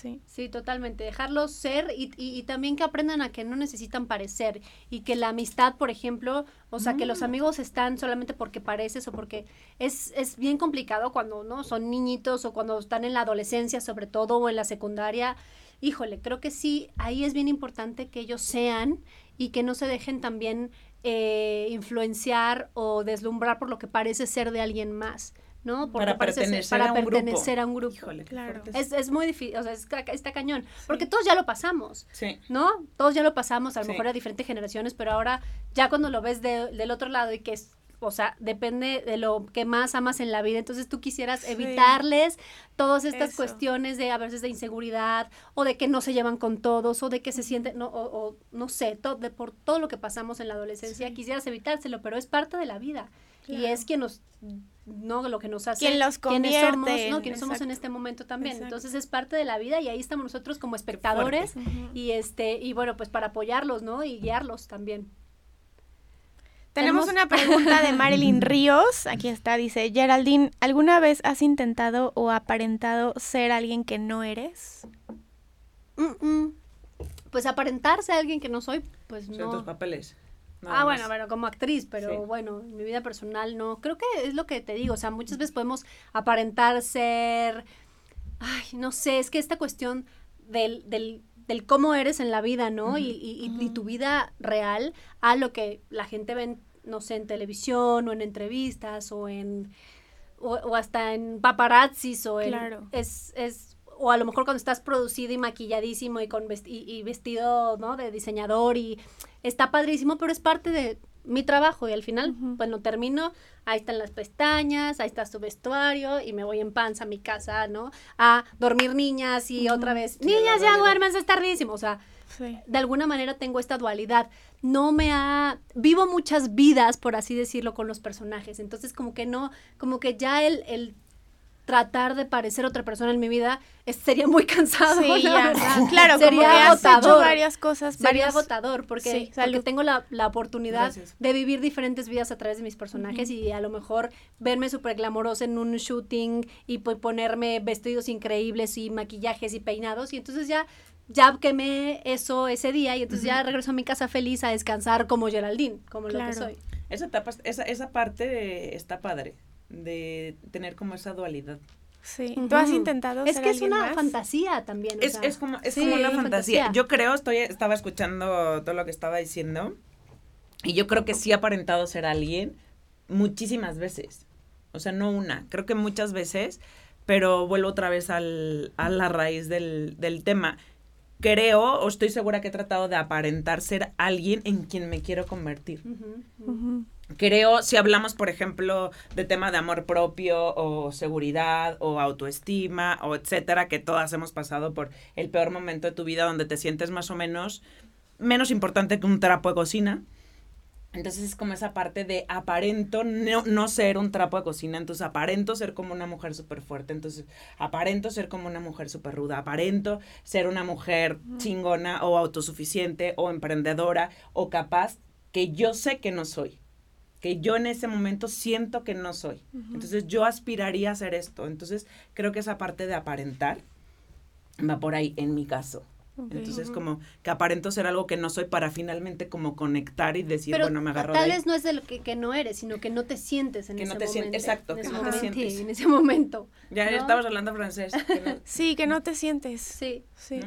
Sí. Sí, totalmente. Dejarlos ser y, y, también que aprendan a que no necesitan parecer y que la amistad, por ejemplo, o sea, que los mm. amigos están solamente porque pareces o porque es, es bien complicado cuando no son niñitos o cuando están en la adolescencia, sobre todo, o en la secundaria. Híjole, creo que sí, ahí es bien importante que ellos sean y que no se dejen también eh, influenciar o deslumbrar por lo que parece ser de alguien más. ¿No? para pertenecer, para a, un pertenecer a un grupo. claro. Es, es, muy difícil, o sea, está cañón. Porque todos ya lo pasamos, sí. ¿no? Todos ya lo pasamos, a lo mejor a diferentes generaciones, pero ahora ya cuando lo ves del otro lado y que es o sea, depende de lo que más amas en la vida. Entonces tú quisieras evitarles todas estas cuestiones de a veces de inseguridad o de que no se llevan con todos o de que se sienten, no, o, no sé, de, por todo lo que pasamos en la adolescencia, quisieras evitárselo, pero es parte de la vida. Y es quien nos no lo que nos hace quien los convierte somos, ¿no? quienes somos en este momento también. Entonces es parte de la vida y ahí estamos nosotros como espectadores y este y bueno, pues para apoyarlos, ¿no? Y guiarlos también. Tenemos una pregunta de Marilyn Ríos. Aquí está, dice, Geraldine, ¿alguna vez has intentado o aparentado ser alguien que no eres? Pues aparentarse a alguien que no soy, pues no. Son tus papeles ah, bueno, bueno, como actriz, pero bueno, en mi vida personal no. Creo que es lo que te digo, o sea, muchas veces podemos aparentar ser, ay, no sé, es que esta cuestión del, del, del cómo eres en la vida, ¿no? y, y, tu vida real a lo que la gente ve, no sé, en televisión o en entrevistas o en... O, hasta en paparazzis o en... Claro. Es, es o a lo mejor cuando estás producido y maquilladísimo y con y, vestido, ¿no? De diseñador y está padrísimo, pero es parte de mi trabajo y al final, bueno, termino, ahí están las pestañas, ahí está su vestuario y me voy en panza a mi casa, ¿no? A dormir niñas y otra vez, niñas ya duermen, es tardísimo, o sea, de alguna manera tengo esta dualidad. No me ha, vivo muchas vidas, por así decirlo, con los personajes, entonces como que no, como que ya el, el tratar de parecer otra persona en mi vida sería muy cansado. Sí, Claro, sería agotador. varias cosas. Sería agotador porque, tengo la, oportunidad de vivir diferentes vidas a través de mis personajes y a lo mejor verme súper glamorosa en un shooting y ponerme vestidos increíbles y maquillajes y peinados y entonces ya ya quemé eso ese día y entonces ya regreso a mi casa feliz a descansar como Geraldine, como lo que soy. Esa etapa, esa, esa parte está padre de tener como esa dualidad. Sí, tú has intentado. Es que es una fantasía también. Es, es como, es como una fantasía. Yo creo, estoy, estaba escuchando todo lo que estaba diciendo Y yo creo que sí ha aparentado ser alguien muchísimas veces. O sea, no una, creo que muchas veces, pero vuelvo otra vez al, a la raíz del, del tema. Creo, o estoy segura que he tratado de aparentar ser alguien en quien me quiero convertir. Creo, si hablamos, por ejemplo, de tema de amor propio o seguridad o autoestima o etcétera, que todas hemos pasado por el peor momento de tu vida donde te sientes más o menos menos importante que un trapo de cocina. Entonces es como esa parte de aparento no, ser un trapo de cocina, entonces aparento ser como una mujer súper fuerte, entonces aparento ser como una mujer súper ruda, aparento ser una mujer chingona o autosuficiente o emprendedora o capaz que yo sé que no soy, que yo en ese momento siento que no soy. Entonces yo aspiraría a ser esto, entonces creo que esa parte de aparentar va por ahí en mi caso. Entonces, como que aparento ser algo que no soy para finalmente como conectar y decir, bueno, me agarro tal vez no es de lo que, que, no eres, sino que no te sientes en ese momento. exacto, que no te sientes. en ese momento. Ya, estabas hablando francés. sí, que no te sientes. Sí. Sí.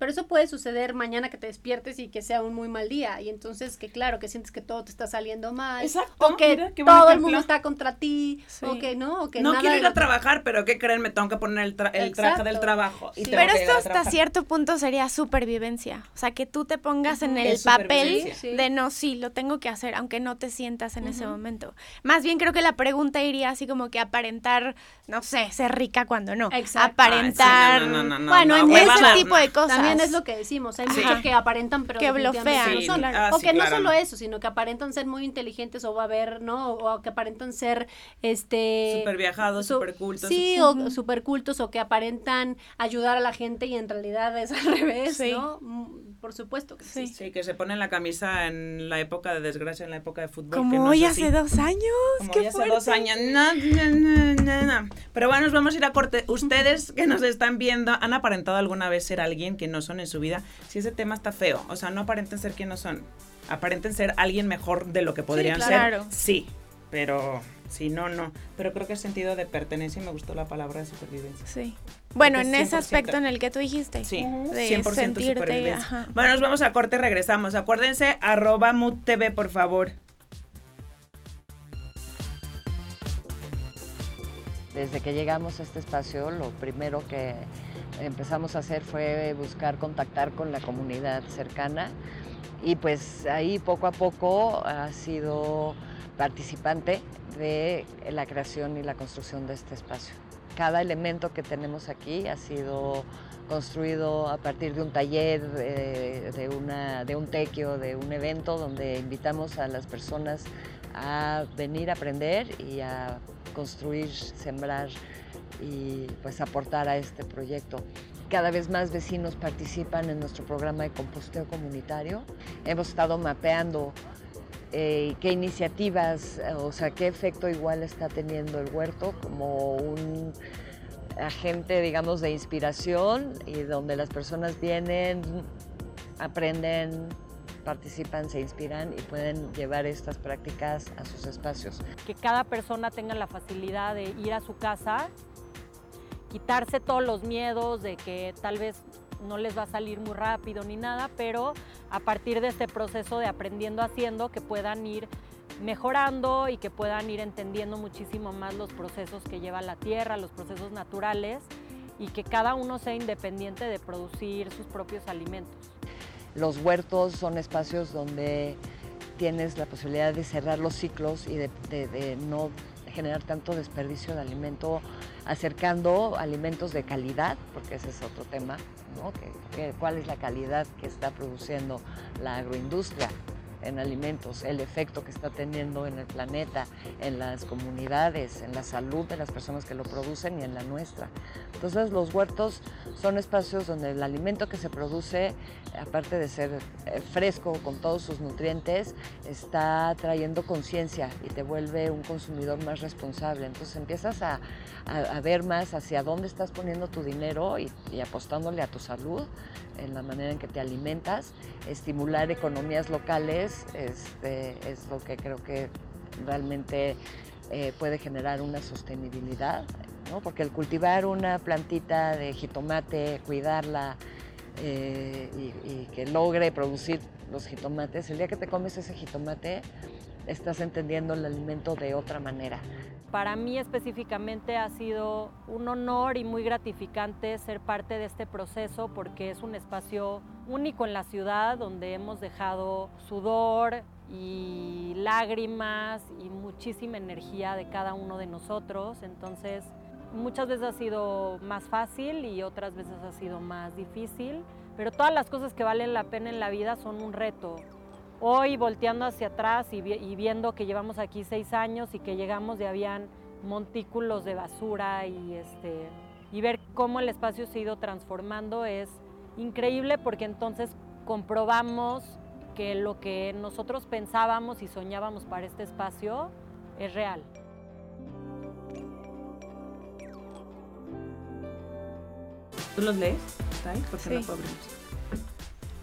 Pero eso puede suceder mañana que te despiertes y que sea un muy mal día. Y entonces que claro, que sientes que todo te está saliendo mal. Exacto. O que todo el mundo está contra ti. O que no, o que No quiero ir a trabajar, pero ¿qué creen? Me tengo que poner el, traje del trabajo. Y pero esto hasta cierto punto sería supervivencia. O sea, que tú te pongas en el papel de no, sí, lo tengo que hacer, aunque no te sientas en ese momento. Más bien creo que la pregunta iría así como que aparentar, no sé, ser rica cuando no. Exacto. Aparentar. bueno, en ese tipo de cosas es lo que decimos. Hay muchos que aparentan, pero que blofean. No son. Ah, o que no solo eso, sino que aparentan ser muy inteligentes o va a haber, ¿no? O, que aparentan ser, este... Súper viajados, súper cultos. Sí, o súper cultos, o que aparentan ayudar a la gente y en realidad es al revés, ¿no? Mm, por supuesto que sí. sí. que se ponen la camisa en la época de desgracia, en la época de fútbol. Como hoy hace dos años. Como hoy hace dos años. No, no, no, Pero bueno, nos vamos a ir a corte. Ustedes que nos están viendo, ¿han aparentado alguna vez ser alguien que no son en su vida? Si ese tema está feo, o sea, no aparenten ser quien no son. Aparenten ser alguien mejor de lo que podrían ser. Sí, pero si no, no. Pero creo que el sentido de pertenencia y me gustó la palabra de supervivencia. Sí. Bueno, en ese aspecto en el que tú dijiste. Sí, de 100% supervivencia. Bueno, nos vamos a corte y regresamos. Acuérdense, arroba TV, por favor. Desde que llegamos a este espacio, lo primero que empezamos a hacer fue buscar contactar con la comunidad cercana y pues ahí poco a poco ha sido participante de la creación y la construcción de este espacio. Cada elemento que tenemos aquí ha sido construido a partir de un taller, de, una, de un tequio, de un evento donde invitamos a las personas a venir a aprender y a construir, sembrar y pues aportar a este proyecto. Cada vez más vecinos participan en nuestro programa de composteo comunitario. Hemos estado mapeando eh, qué iniciativas, o sea, qué efecto igual está teniendo el huerto como un agente, digamos, de inspiración y donde las personas vienen, aprenden, participan, se inspiran y pueden llevar estas prácticas a sus espacios. Que cada persona tenga la facilidad de ir a su casa, quitarse todos los miedos de que tal vez no les va a salir muy rápido ni nada, pero a partir de este proceso de aprendiendo haciendo, que puedan ir mejorando y que puedan ir entendiendo muchísimo más los procesos que lleva la tierra, los procesos naturales y que cada uno sea independiente de producir sus propios alimentos. Los huertos son espacios donde tienes la posibilidad de cerrar los ciclos y de, no generar tanto desperdicio de alimento, acercando alimentos de calidad, porque ese es otro tema, ¿Cuál es la calidad que está produciendo la agroindustria? En alimentos, el efecto que está teniendo en el planeta, en las comunidades, en la salud de las personas que lo producen y en la nuestra. Entonces los huertos son espacios donde el alimento que se produce, aparte de ser eh, fresco con todos sus nutrientes, está trayendo conciencia y te vuelve un consumidor más responsable. Entonces empiezas a, ver más hacia dónde estás poniendo tu dinero y, apostándole a tu salud en la manera en que te alimentas, estimular economías locales este, es lo que creo que realmente eh, puede generar una sostenibilidad porque el cultivar una plantita de jitomate, cuidarla eh, y, que logre producir los jitomates, el día que te comes ese jitomate, estás entendiendo el alimento de otra manera. Para mí específicamente ha sido un honor y muy gratificante ser parte de este proceso porque es un espacio único en la ciudad donde hemos dejado sudor y lágrimas y muchísima energía de cada uno de nosotros. Entonces, muchas veces ha sido más fácil y otras veces ha sido más difícil, pero todas las cosas que valen la pena en la vida son un reto. Hoy volteando hacia atrás y, viendo que llevamos aquí seis años y que llegamos y habían montículos de basura y, este, y ver cómo el espacio se ha ido transformando es increíble porque entonces comprobamos que lo que nosotros pensábamos y soñábamos para este espacio es real. ¿Tú los lees? ¿Por no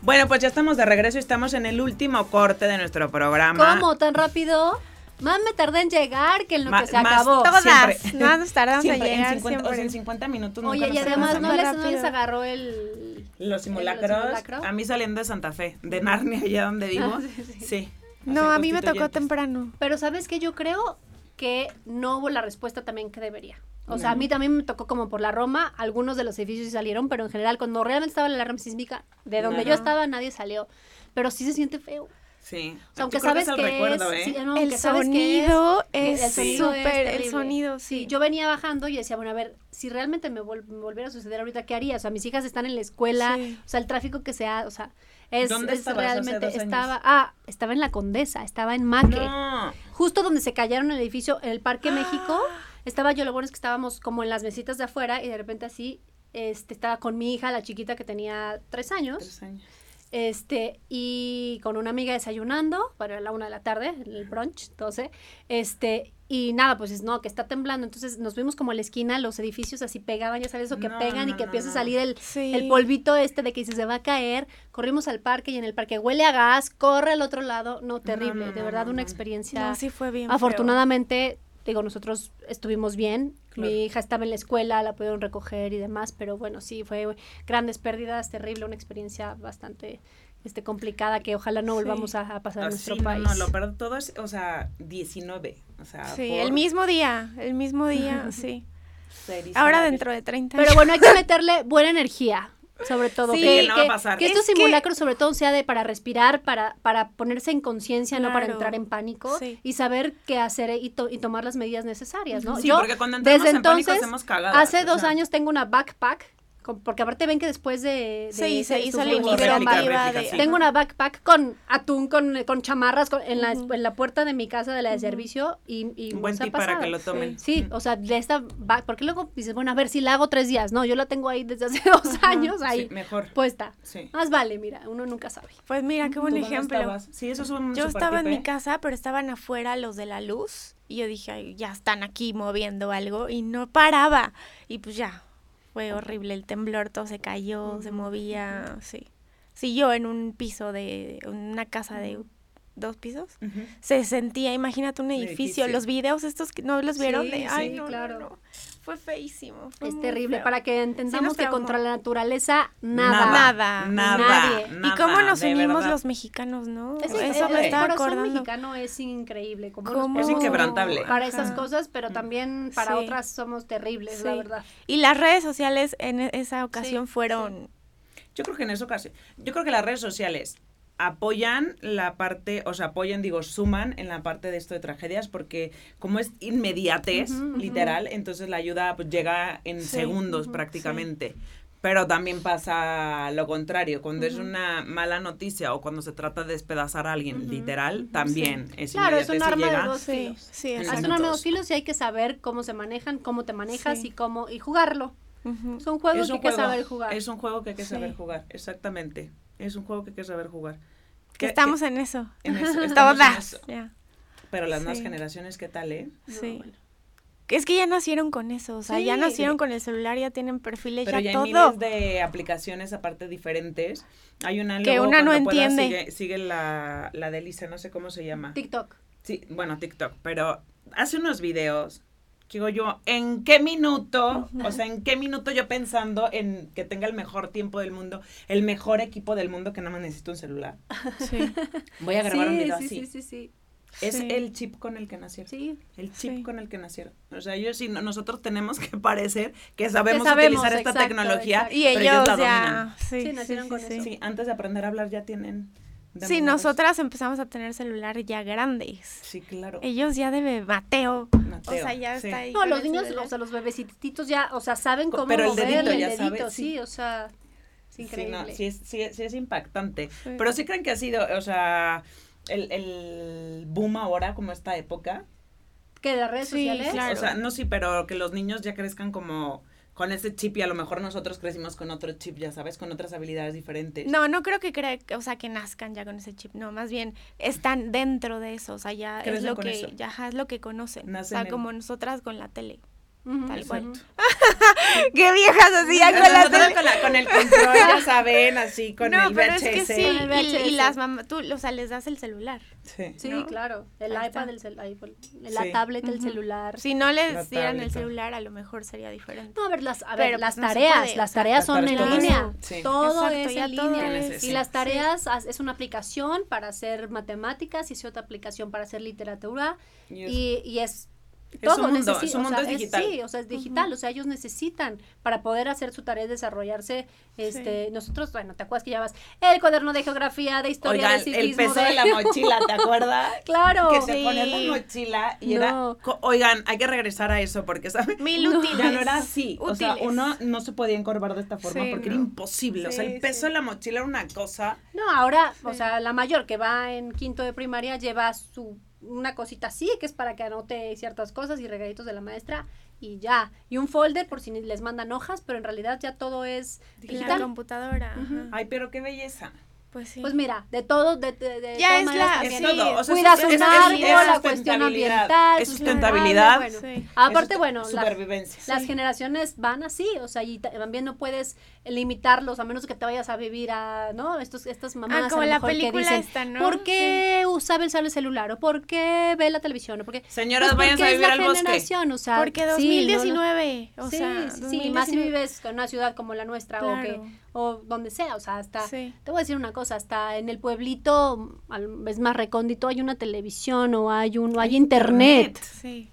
bueno, pues ya estamos de regreso y estamos en el último corte de nuestro programa. ¿Cómo? ¿Tan rápido? Más me tardé en llegar que en lo que se acabó. Todas, más tardamos en llegar. En 50, O sea, en 50 minutos. Oye, y además no les, no les, agarró el... Los simulacros, a mí saliendo de Santa Fe, de Narnia, allá donde vivo. Ah, sí. sí. No, a mí me tocó temprano. Pero ¿sabes qué? Yo creo que no hubo la respuesta también que debería. O sea, a mí también me tocó como por la Roma, algunos de los edificios salieron, pero en general cuando realmente estaba la alarma sísmica, de donde yo estaba nadie salió. Pero sí se siente feo. Sí. O sea, aunque sabes que, es, ¿eh? el, sonido es, súper, el sonido, sí. Yo venía bajando y decía, bueno, a ver, si realmente me, volviera a suceder ahorita, ¿qué haría? O sea, mis hijas están en la escuela, o sea, el tráfico que sea, o sea, es, ¿Dónde es realmente estaba, ah, estaba en la Condesa, estaba en Maque. Justo donde se cayeron el edificio, en el Parque México. Estaba yo, lo bueno es que estábamos como en las mesitas de afuera y de repente así, este, estaba con mi hija, la chiquita que tenía tres años. Tres años. Este, y con una amiga desayunando para la una de la tarde, el brunch, 12, este, y nada, pues es no, que está temblando. Entonces nos vimos como a la esquina, los edificios así pegaban, ya sabes, eso que pegan y que empieza a salir el, el, polvito este de que si se va a caer. Corrimos al parque y en el parque huele a gas, corre al otro lado. No, terrible, de verdad una experiencia. sí fue bien. Afortunadamente, digo, nosotros estuvimos bien, mi hija estaba en la escuela, la pudieron recoger y demás, pero bueno, sí, fue grandes pérdidas, terrible, una experiencia bastante este, complicada que ojalá no volvamos a, pasar en nuestro país. No, lo peor todo es, o sea, 19, o sea. Sí, el mismo día, el mismo día, sí. Ahora dentro de 30 Pero bueno, hay que meterle buena energía, sobre todo. que, que, estos simulacros sobre todo sea de para respirar, para, para ponerse en conciencia, no para entrar en pánico y saber qué hacer y, y, tomar las medidas necesarias, ¿no? Sí, porque cuando desde en entonces, pánico hacemos cagadas, hace dos años tengo una backpack porque aparte ven que después de, sí, se hizo la de... Tengo una backpack con atún, con, con chamarras en, la, en la puerta de mi casa de la de servicio y, y Un buen tip para que lo tomen. Sí, o sea, de esta porque luego dices, bueno, a ver si la hago tres días, no, yo la tengo ahí desde hace dos años ahí mejor. puesta. Más vale, mira, uno nunca sabe. Pues mira, qué buen ejemplo. Sí, eso es un Yo estaba en mi casa, pero estaban afuera los de la luz y yo dije, ya están aquí moviendo algo y no paraba. Y pues ya, fue horrible el temblor, todo se cayó, se movía, sí. Sí, yo en un piso de una casa de dos pisos, se sentía, imagínate un edificio, los videos estos que no los vieron de, ay, no, claro. Fue feísimo. es terrible, para que entendamos que contra la naturaleza nada. Nada. Nada. Nadie. y cómo nos unimos los mexicanos, ¿no? Eso me está el corazón mexicano es increíble. Como es inquebrantable. Para esas cosas, pero también para otras somos terribles, la verdad. Y las redes sociales en e-, esa ocasión fueron... Yo creo que en esa ocasión, yo creo que las redes sociales apoyan la parte, o sea, apoyan, digo, suman en la parte de esto de tragedias, porque como es inmediatez, literal, entonces la ayuda pues, llega en segundos prácticamente. Pero también pasa lo contrario, cuando es una mala noticia o cuando se trata de despedazar a alguien, literal, también es Claro, es un arma de dos filos. Sí, es un arma de dos filos y hay que saber cómo se manejan, cómo te manejas y cómo y jugarlo. Es un juego que hay que saber jugar. Es un juego que hay que saber jugar, exactamente. Es un juego que que saber jugar. Que estamos en eso. En eso estamos en eso. Pero las nuevas generaciones, ¿qué tal, eh? Sí. Es que ya nacieron con eso, o sea, ya nacieron con el celular, ya tienen perfiles, Pero ya, ya hay miles de aplicaciones aparte diferentes. Hay una que una no entiende. sigue, la, la de Lisa, no sé cómo se llama. TikTok. Sí, bueno, TikTok, pero hace unos videos digo yo, ¿en qué minuto, o sea, en qué minuto yo pensando en que tenga el mejor tiempo del mundo, el mejor equipo del mundo que nada más necesito un celular? Sí. Voy a grabar un video sí, así. Sí, sí, sí. Es el chip con el que nacieron. Sí. El chip con el que nacieron. O sea, ellos sí, nosotros tenemos que parecer que sabemos, utilizar esta tecnología. Y ellos, ya. Sí, nacieron con eso. Sí, antes de aprender a hablar ya tienen Sí, nosotras empezamos a tener celular ya grandes. Sí, claro. Ellos ya de Mateo. o sea, ya está ahí. No, los niños, o sea, los bebecitos ya, o sea, saben cómo Pero el dedito, ya dedito, sí. o sea, es increíble. Sí, es, sí, es impactante. Pero sí creen que ha sido, o sea, el, el boom ahora, como esta época. ¿Que de las redes sociales? Claro. O sea, no, sí, pero que los niños ya crezcan como con ese chip y a lo mejor nosotros crecimos con otro chip, ya sabes, con otras habilidades diferentes. No, no creo que crea, o sea, que nazcan ya con ese chip, no, más bien están dentro de eso, o sea, ya es lo que ya es lo que conocen, o sea, como nosotras con la tele. Tal cual. Qué viejas así con la, con, la, con el control, ya saben, así con el VHS. Es que sí, Y, las mamás, tú, o sea, les das el celular. Sí, sí claro. El iPad, el la tablet, el celular. Si no les dieran el celular, a lo mejor sería diferente. No, a ver, las, a ver, las tareas, las tareas son en línea. Todo es en línea. Y las tareas es una aplicación para hacer matemáticas y es otra aplicación para hacer literatura. Y, y es todo es un mundo, es un mundo digital. sí, o sea, es digital, o sea, ellos necesitan para poder hacer su tarea, desarrollarse, este, nosotros, bueno, ¿te acuerdas que llevas el cuaderno de geografía, de historia, de ciclismo? el peso de... la mochila, ¿te acuerdas? claro. Que se ponía la mochila y era, oigan, hay que regresar a eso porque, ¿sabes? Mil útiles. Ya no era así, o sea, uno no se podía encorvar de esta forma porque era imposible, o sea, el peso de la mochila era una cosa. No, ahora, o sea, la mayor que va en quinto de primaria lleva su una cosita así, que es para que anote ciertas cosas y regalitos de la maestra y ya. Y un folder por si les mandan hojas, pero en realidad ya todo es digital. La computadora. Ay, pero qué belleza. Pues, sí. pues mira, de todo, de, de, de ya es la, todo. O sea, cuidas un árbol, la cuestión ambiental. Es sustentabilidad. Bueno, sí. Aparte, bueno, supervivencia. las generaciones van así, o sea, y también no puedes limitarlos a menos que te vayas a vivir a, ¿no? Estos, estas ah, mamás ah, como la película que dicen, esta, ¿no? ¿por qué usaba el celular? ¿O por qué ve la televisión? ¿O por qué? Señoras, pues vayan a vivir al bosque. O sea, porque 2019, o sea, sí, más si vives en una ciudad como la nuestra o que o donde sea, o sea, hasta, te voy a decir una cosa, hasta en el pueblito, es más recóndito, hay una televisión o hay un, o hay internet. Sí.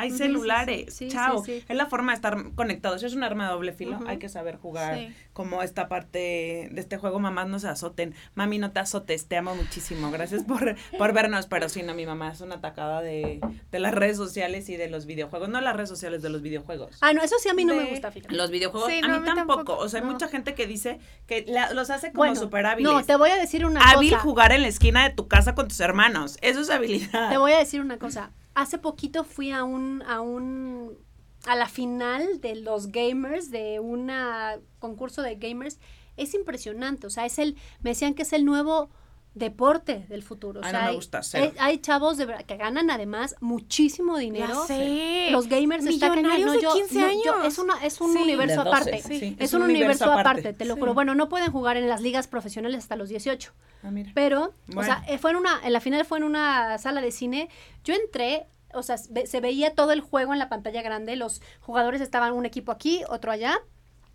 Hay celulares, chao. es la forma de estar conectados. Es un arma de doble filo. Hay que saber jugar como esta parte de este juego. Mamás no se azoten. Mami, no te azotes. Te amo muchísimo. Gracias por, por vernos. Pero sí, no, mi mamá es una atacada de, de las redes sociales y de los videojuegos. No las redes sociales, de los videojuegos. Ah, no, eso sí a mí no me gusta, fíjate. Los videojuegos, a mí tampoco. O sea, hay mucha gente que dice que los hace como súper hábiles. No, te voy a decir una cosa. Hábil jugar en la esquina de tu casa con tus hermanos. Eso es habilidad. Te voy a decir una cosa hace poquito fui a un, a un, a la final de los gamers, de un concurso de gamers. Es impresionante, o sea, es el, me decían que es el nuevo deporte del futuro. O sea, me gusta hay, chavos de que ganan además muchísimo dinero. Los gamers están no, yo, 15 años. es una es un universo aparte. Es, un, universo, aparte, te lo juro. Bueno, no pueden jugar en las ligas profesionales hasta los 18. Ah, Pero, o sea, eh, fue en una en la final fue en una sala de cine. Yo entré o sea, se veía todo el juego en la pantalla grande, los jugadores estaban un equipo aquí, otro allá,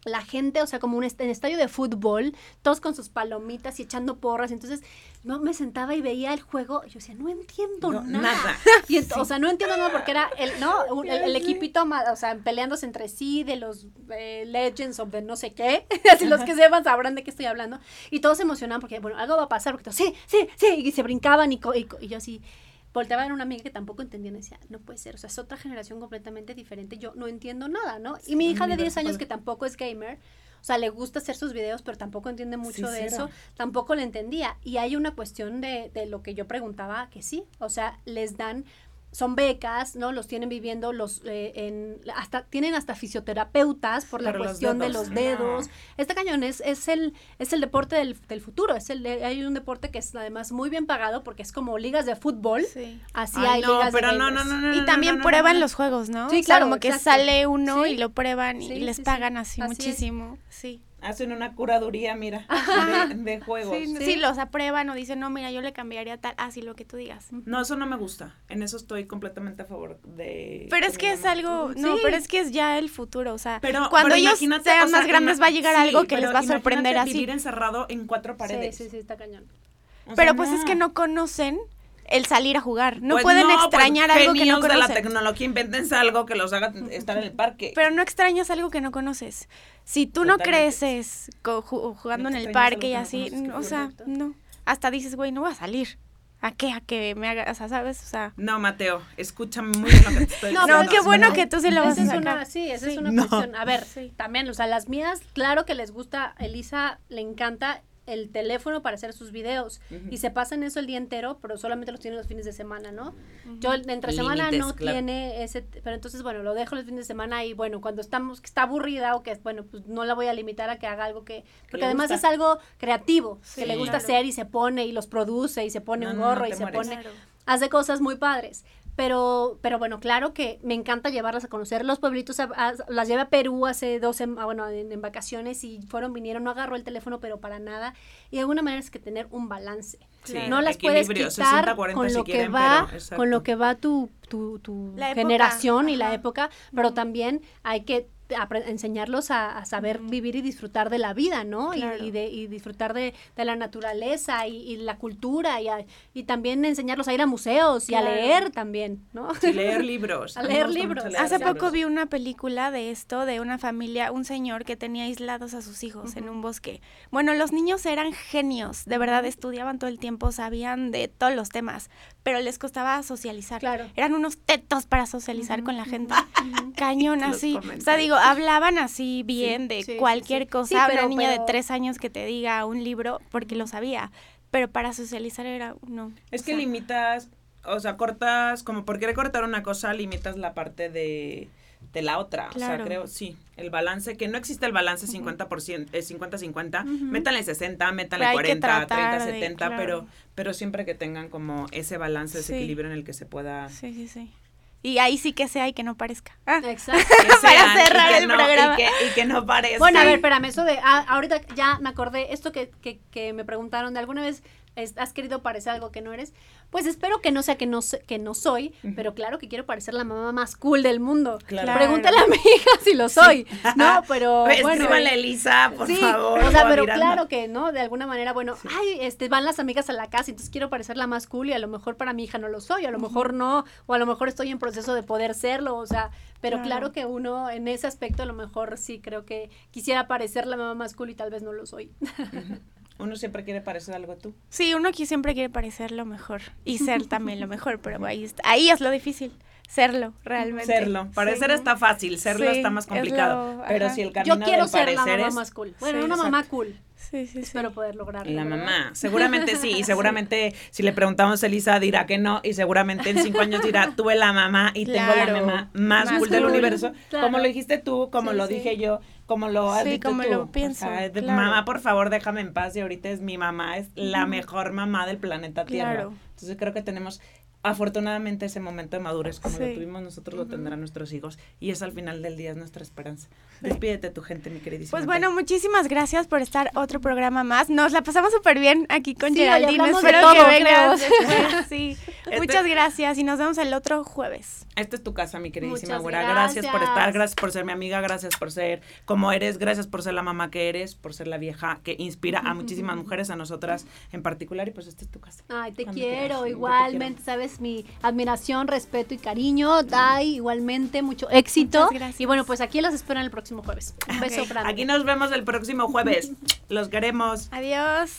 la gente, o sea, como un en estadio de fútbol, todos con sus palomitas y echando porras. Entonces, no me sentaba y veía el juego. Y yo decía, no entiendo nada. Y O sea, no entiendo nada porque era el, ¿no? El, equipito, o sea, peleándose entre sí de los eh, Legends of the no sé qué. Así los que sepan sabrán de qué estoy hablando. Y todos se emocionaban porque, bueno, algo va a pasar. Porque todos, sí, sí, sí. Y se brincaban y, y, y yo así volteaba a ver una amiga que tampoco entendía y decía, no puede ser, o sea, es otra generación completamente diferente, yo no entiendo nada, ¿no? y mi hija de 10 años que tampoco es gamer, o sea, le gusta hacer sus videos, pero tampoco entiende mucho de eso, tampoco le entendía. Y hay una cuestión de, de lo que yo preguntaba, que sí, o sea, les dan son becas, ¿no? Los tienen viviendo los eh, en hasta tienen hasta fisioterapeutas por la cuestión de los dedos. Este cañón es, es el es el deporte del, futuro, es el hay un deporte que es además muy bien pagado porque es como ligas de fútbol. Sí. Así hay ligas pero no, no, no, Y también prueban los juegos, ¿no? Sí, claro, como que sale uno y lo prueban y les pagan así, muchísimo. Sí. Hacen una curaduría, mira, de, juegos. Sí, los aprueban o dicen, no, mira, yo le cambiaría tal, así lo que tú digas. No, eso no me gusta. En eso estoy completamente a favor de... Pero es que es algo, no, pero es que es ya el futuro, o sea, cuando ellos sean más grandes va a llegar algo que les va a sorprender así. vivir encerrado en cuatro paredes. Sí, sí, sí, está cañón. pero pues es que no conocen el salir a jugar. No pues pueden pues extrañar algo que no conocen. de la tecnología, invéntense algo que los haga estar en el parque. Pero no extrañas algo que no conoces. Si tú no creces jugando en el parque y así, o sea, no. Hasta dices, güey, no voy a salir. ¿A qué? ¿A que me haga, o sea, sabes? O sea... No, Mateo, escúchame muy bien lo que te estoy diciendo. No, qué bueno que tú se lo vas a sacar. Una, sí, esa es una cuestión. A ver, también, o sea, las mías, claro que les gusta, Elisa le encanta el teléfono para hacer sus videos. Y se pasan eso el día entero, pero solamente los tiene los fines de semana, ¿no? Yo entre semana no tiene ese, pero entonces bueno, lo dejo los fines de semana y bueno, cuando estamos que está aburrida o que bueno, pues no la voy a limitar a que haga algo que porque además es algo creativo, que le gusta hacer y se pone y los produce y se pone un gorro y se pone hace cosas muy padres. Pero, pero bueno, claro que me encanta llevarlas a conocer los pueblitos. las llevé a Perú hace dos, ah, bueno, en, vacaciones y fueron, vinieron, no agarró el teléfono, pero para nada. Y de alguna manera es que tener un balance. no las puedes quitar con lo que va, con lo que va tu, tu, tu generación y la época, pero también hay que enseñarlos a, saber vivir y disfrutar de la vida, ¿no? Y, de, y disfrutar de, la naturaleza y, la cultura y, y también enseñarlos a ir a museos y a leer también, ¿no? Y leer libros. a leer libros. Hace poco vi una película de esto, de una familia, un señor que tenía aislados a sus hijos en un bosque. Bueno, los niños eran genios, de verdad estudiaban todo el tiempo, sabían de todos los temas, pero les costaba socializar. Claro. Eran unos tetos para socializar con la gente. Cañón así. O sea, digo, hablaban así bien de cualquier cosa. Una niña de tres años que te diga un libro porque lo sabía. Pero para socializar era no. Es que limitas, o sea, cortas, como por querer cortar una cosa, limitas la parte de, de la otra. O sea, creo, sí, el balance, que no existe el balance 50%, 50-50, métanle 60, métanle 40, 30, 70, pero, pero siempre que tengan como ese balance, ese equilibrio en el que se pueda... Sí, sí, sí. Y ahí sí que sea y que no parezca. Ah. Exacto. Para cerrar el programa. Y que, no parezca. Bueno, a ver, espérame, eso de, ah, ahorita ya me acordé, esto que, que, que me preguntaron de alguna vez has querido parecer algo que no eres, pues espero que no sea que no, que no soy, pero claro que quiero parecer la mamá más cool del mundo. Pregúntale a mi hija si lo soy, ¿no? Pero bueno. Elisa, por favor. O sea, pero claro que, ¿no? De alguna manera, bueno, ay, este, van las amigas a la casa, entonces quiero parecer la más cool y a lo mejor para mi hija no lo soy, a lo mejor no, o a lo mejor estoy en proceso de poder serlo, o sea, pero claro. que uno en ese aspecto a lo mejor sí creo que quisiera parecer la mamá más cool y tal vez no lo soy. Uno siempre quiere parecer algo tú. Sí, uno aquí siempre quiere parecer lo mejor y ser también lo mejor, pero ahí, ahí es lo difícil, serlo realmente. Serlo, parecer está fácil, serlo está más complicado, pero si el camino Yo quiero ser la mamá más cool. Bueno, una mamá cool. Sí, sí, Espero poder lograrlo. La mamá, seguramente sí, y seguramente si le preguntamos a Elisa dirá que no, y seguramente en cinco años dirá, tuve la mamá y tengo la mamá más, cool, del universo, como lo dijiste tú, como lo dije yo, como lo has sí, como lo pienso. Mamá, por favor, déjame en paz y ahorita es mi mamá, es la mejor mamá del planeta Tierra. Entonces creo que tenemos afortunadamente ese momento de madurez como lo tuvimos nosotros lo tendrán nuestros hijos y es al final del día es nuestra esperanza. Despídete tu gente, mi queridísima. Pues bueno, muchísimas gracias por estar otro programa más. Nos la pasamos súper bien aquí con Geraldine. Espero que vengas Sí. Este Muchas gracias y nos vemos el otro jueves. Esta es tu casa, mi queridísima güera. Gracias. por estar, gracias por ser mi amiga, gracias por ser como eres, gracias por ser la mamá que eres, por ser la vieja que inspira a muchísimas mujeres, a nosotras en particular y pues esta es tu casa. Ay, te quiero, igualmente, sabes mi admiración, respeto y cariño. Dai, igualmente, mucho éxito. Y bueno, pues aquí las espero en el próximo jueves. Un beso Aquí nos vemos el próximo jueves. Los queremos. Adiós.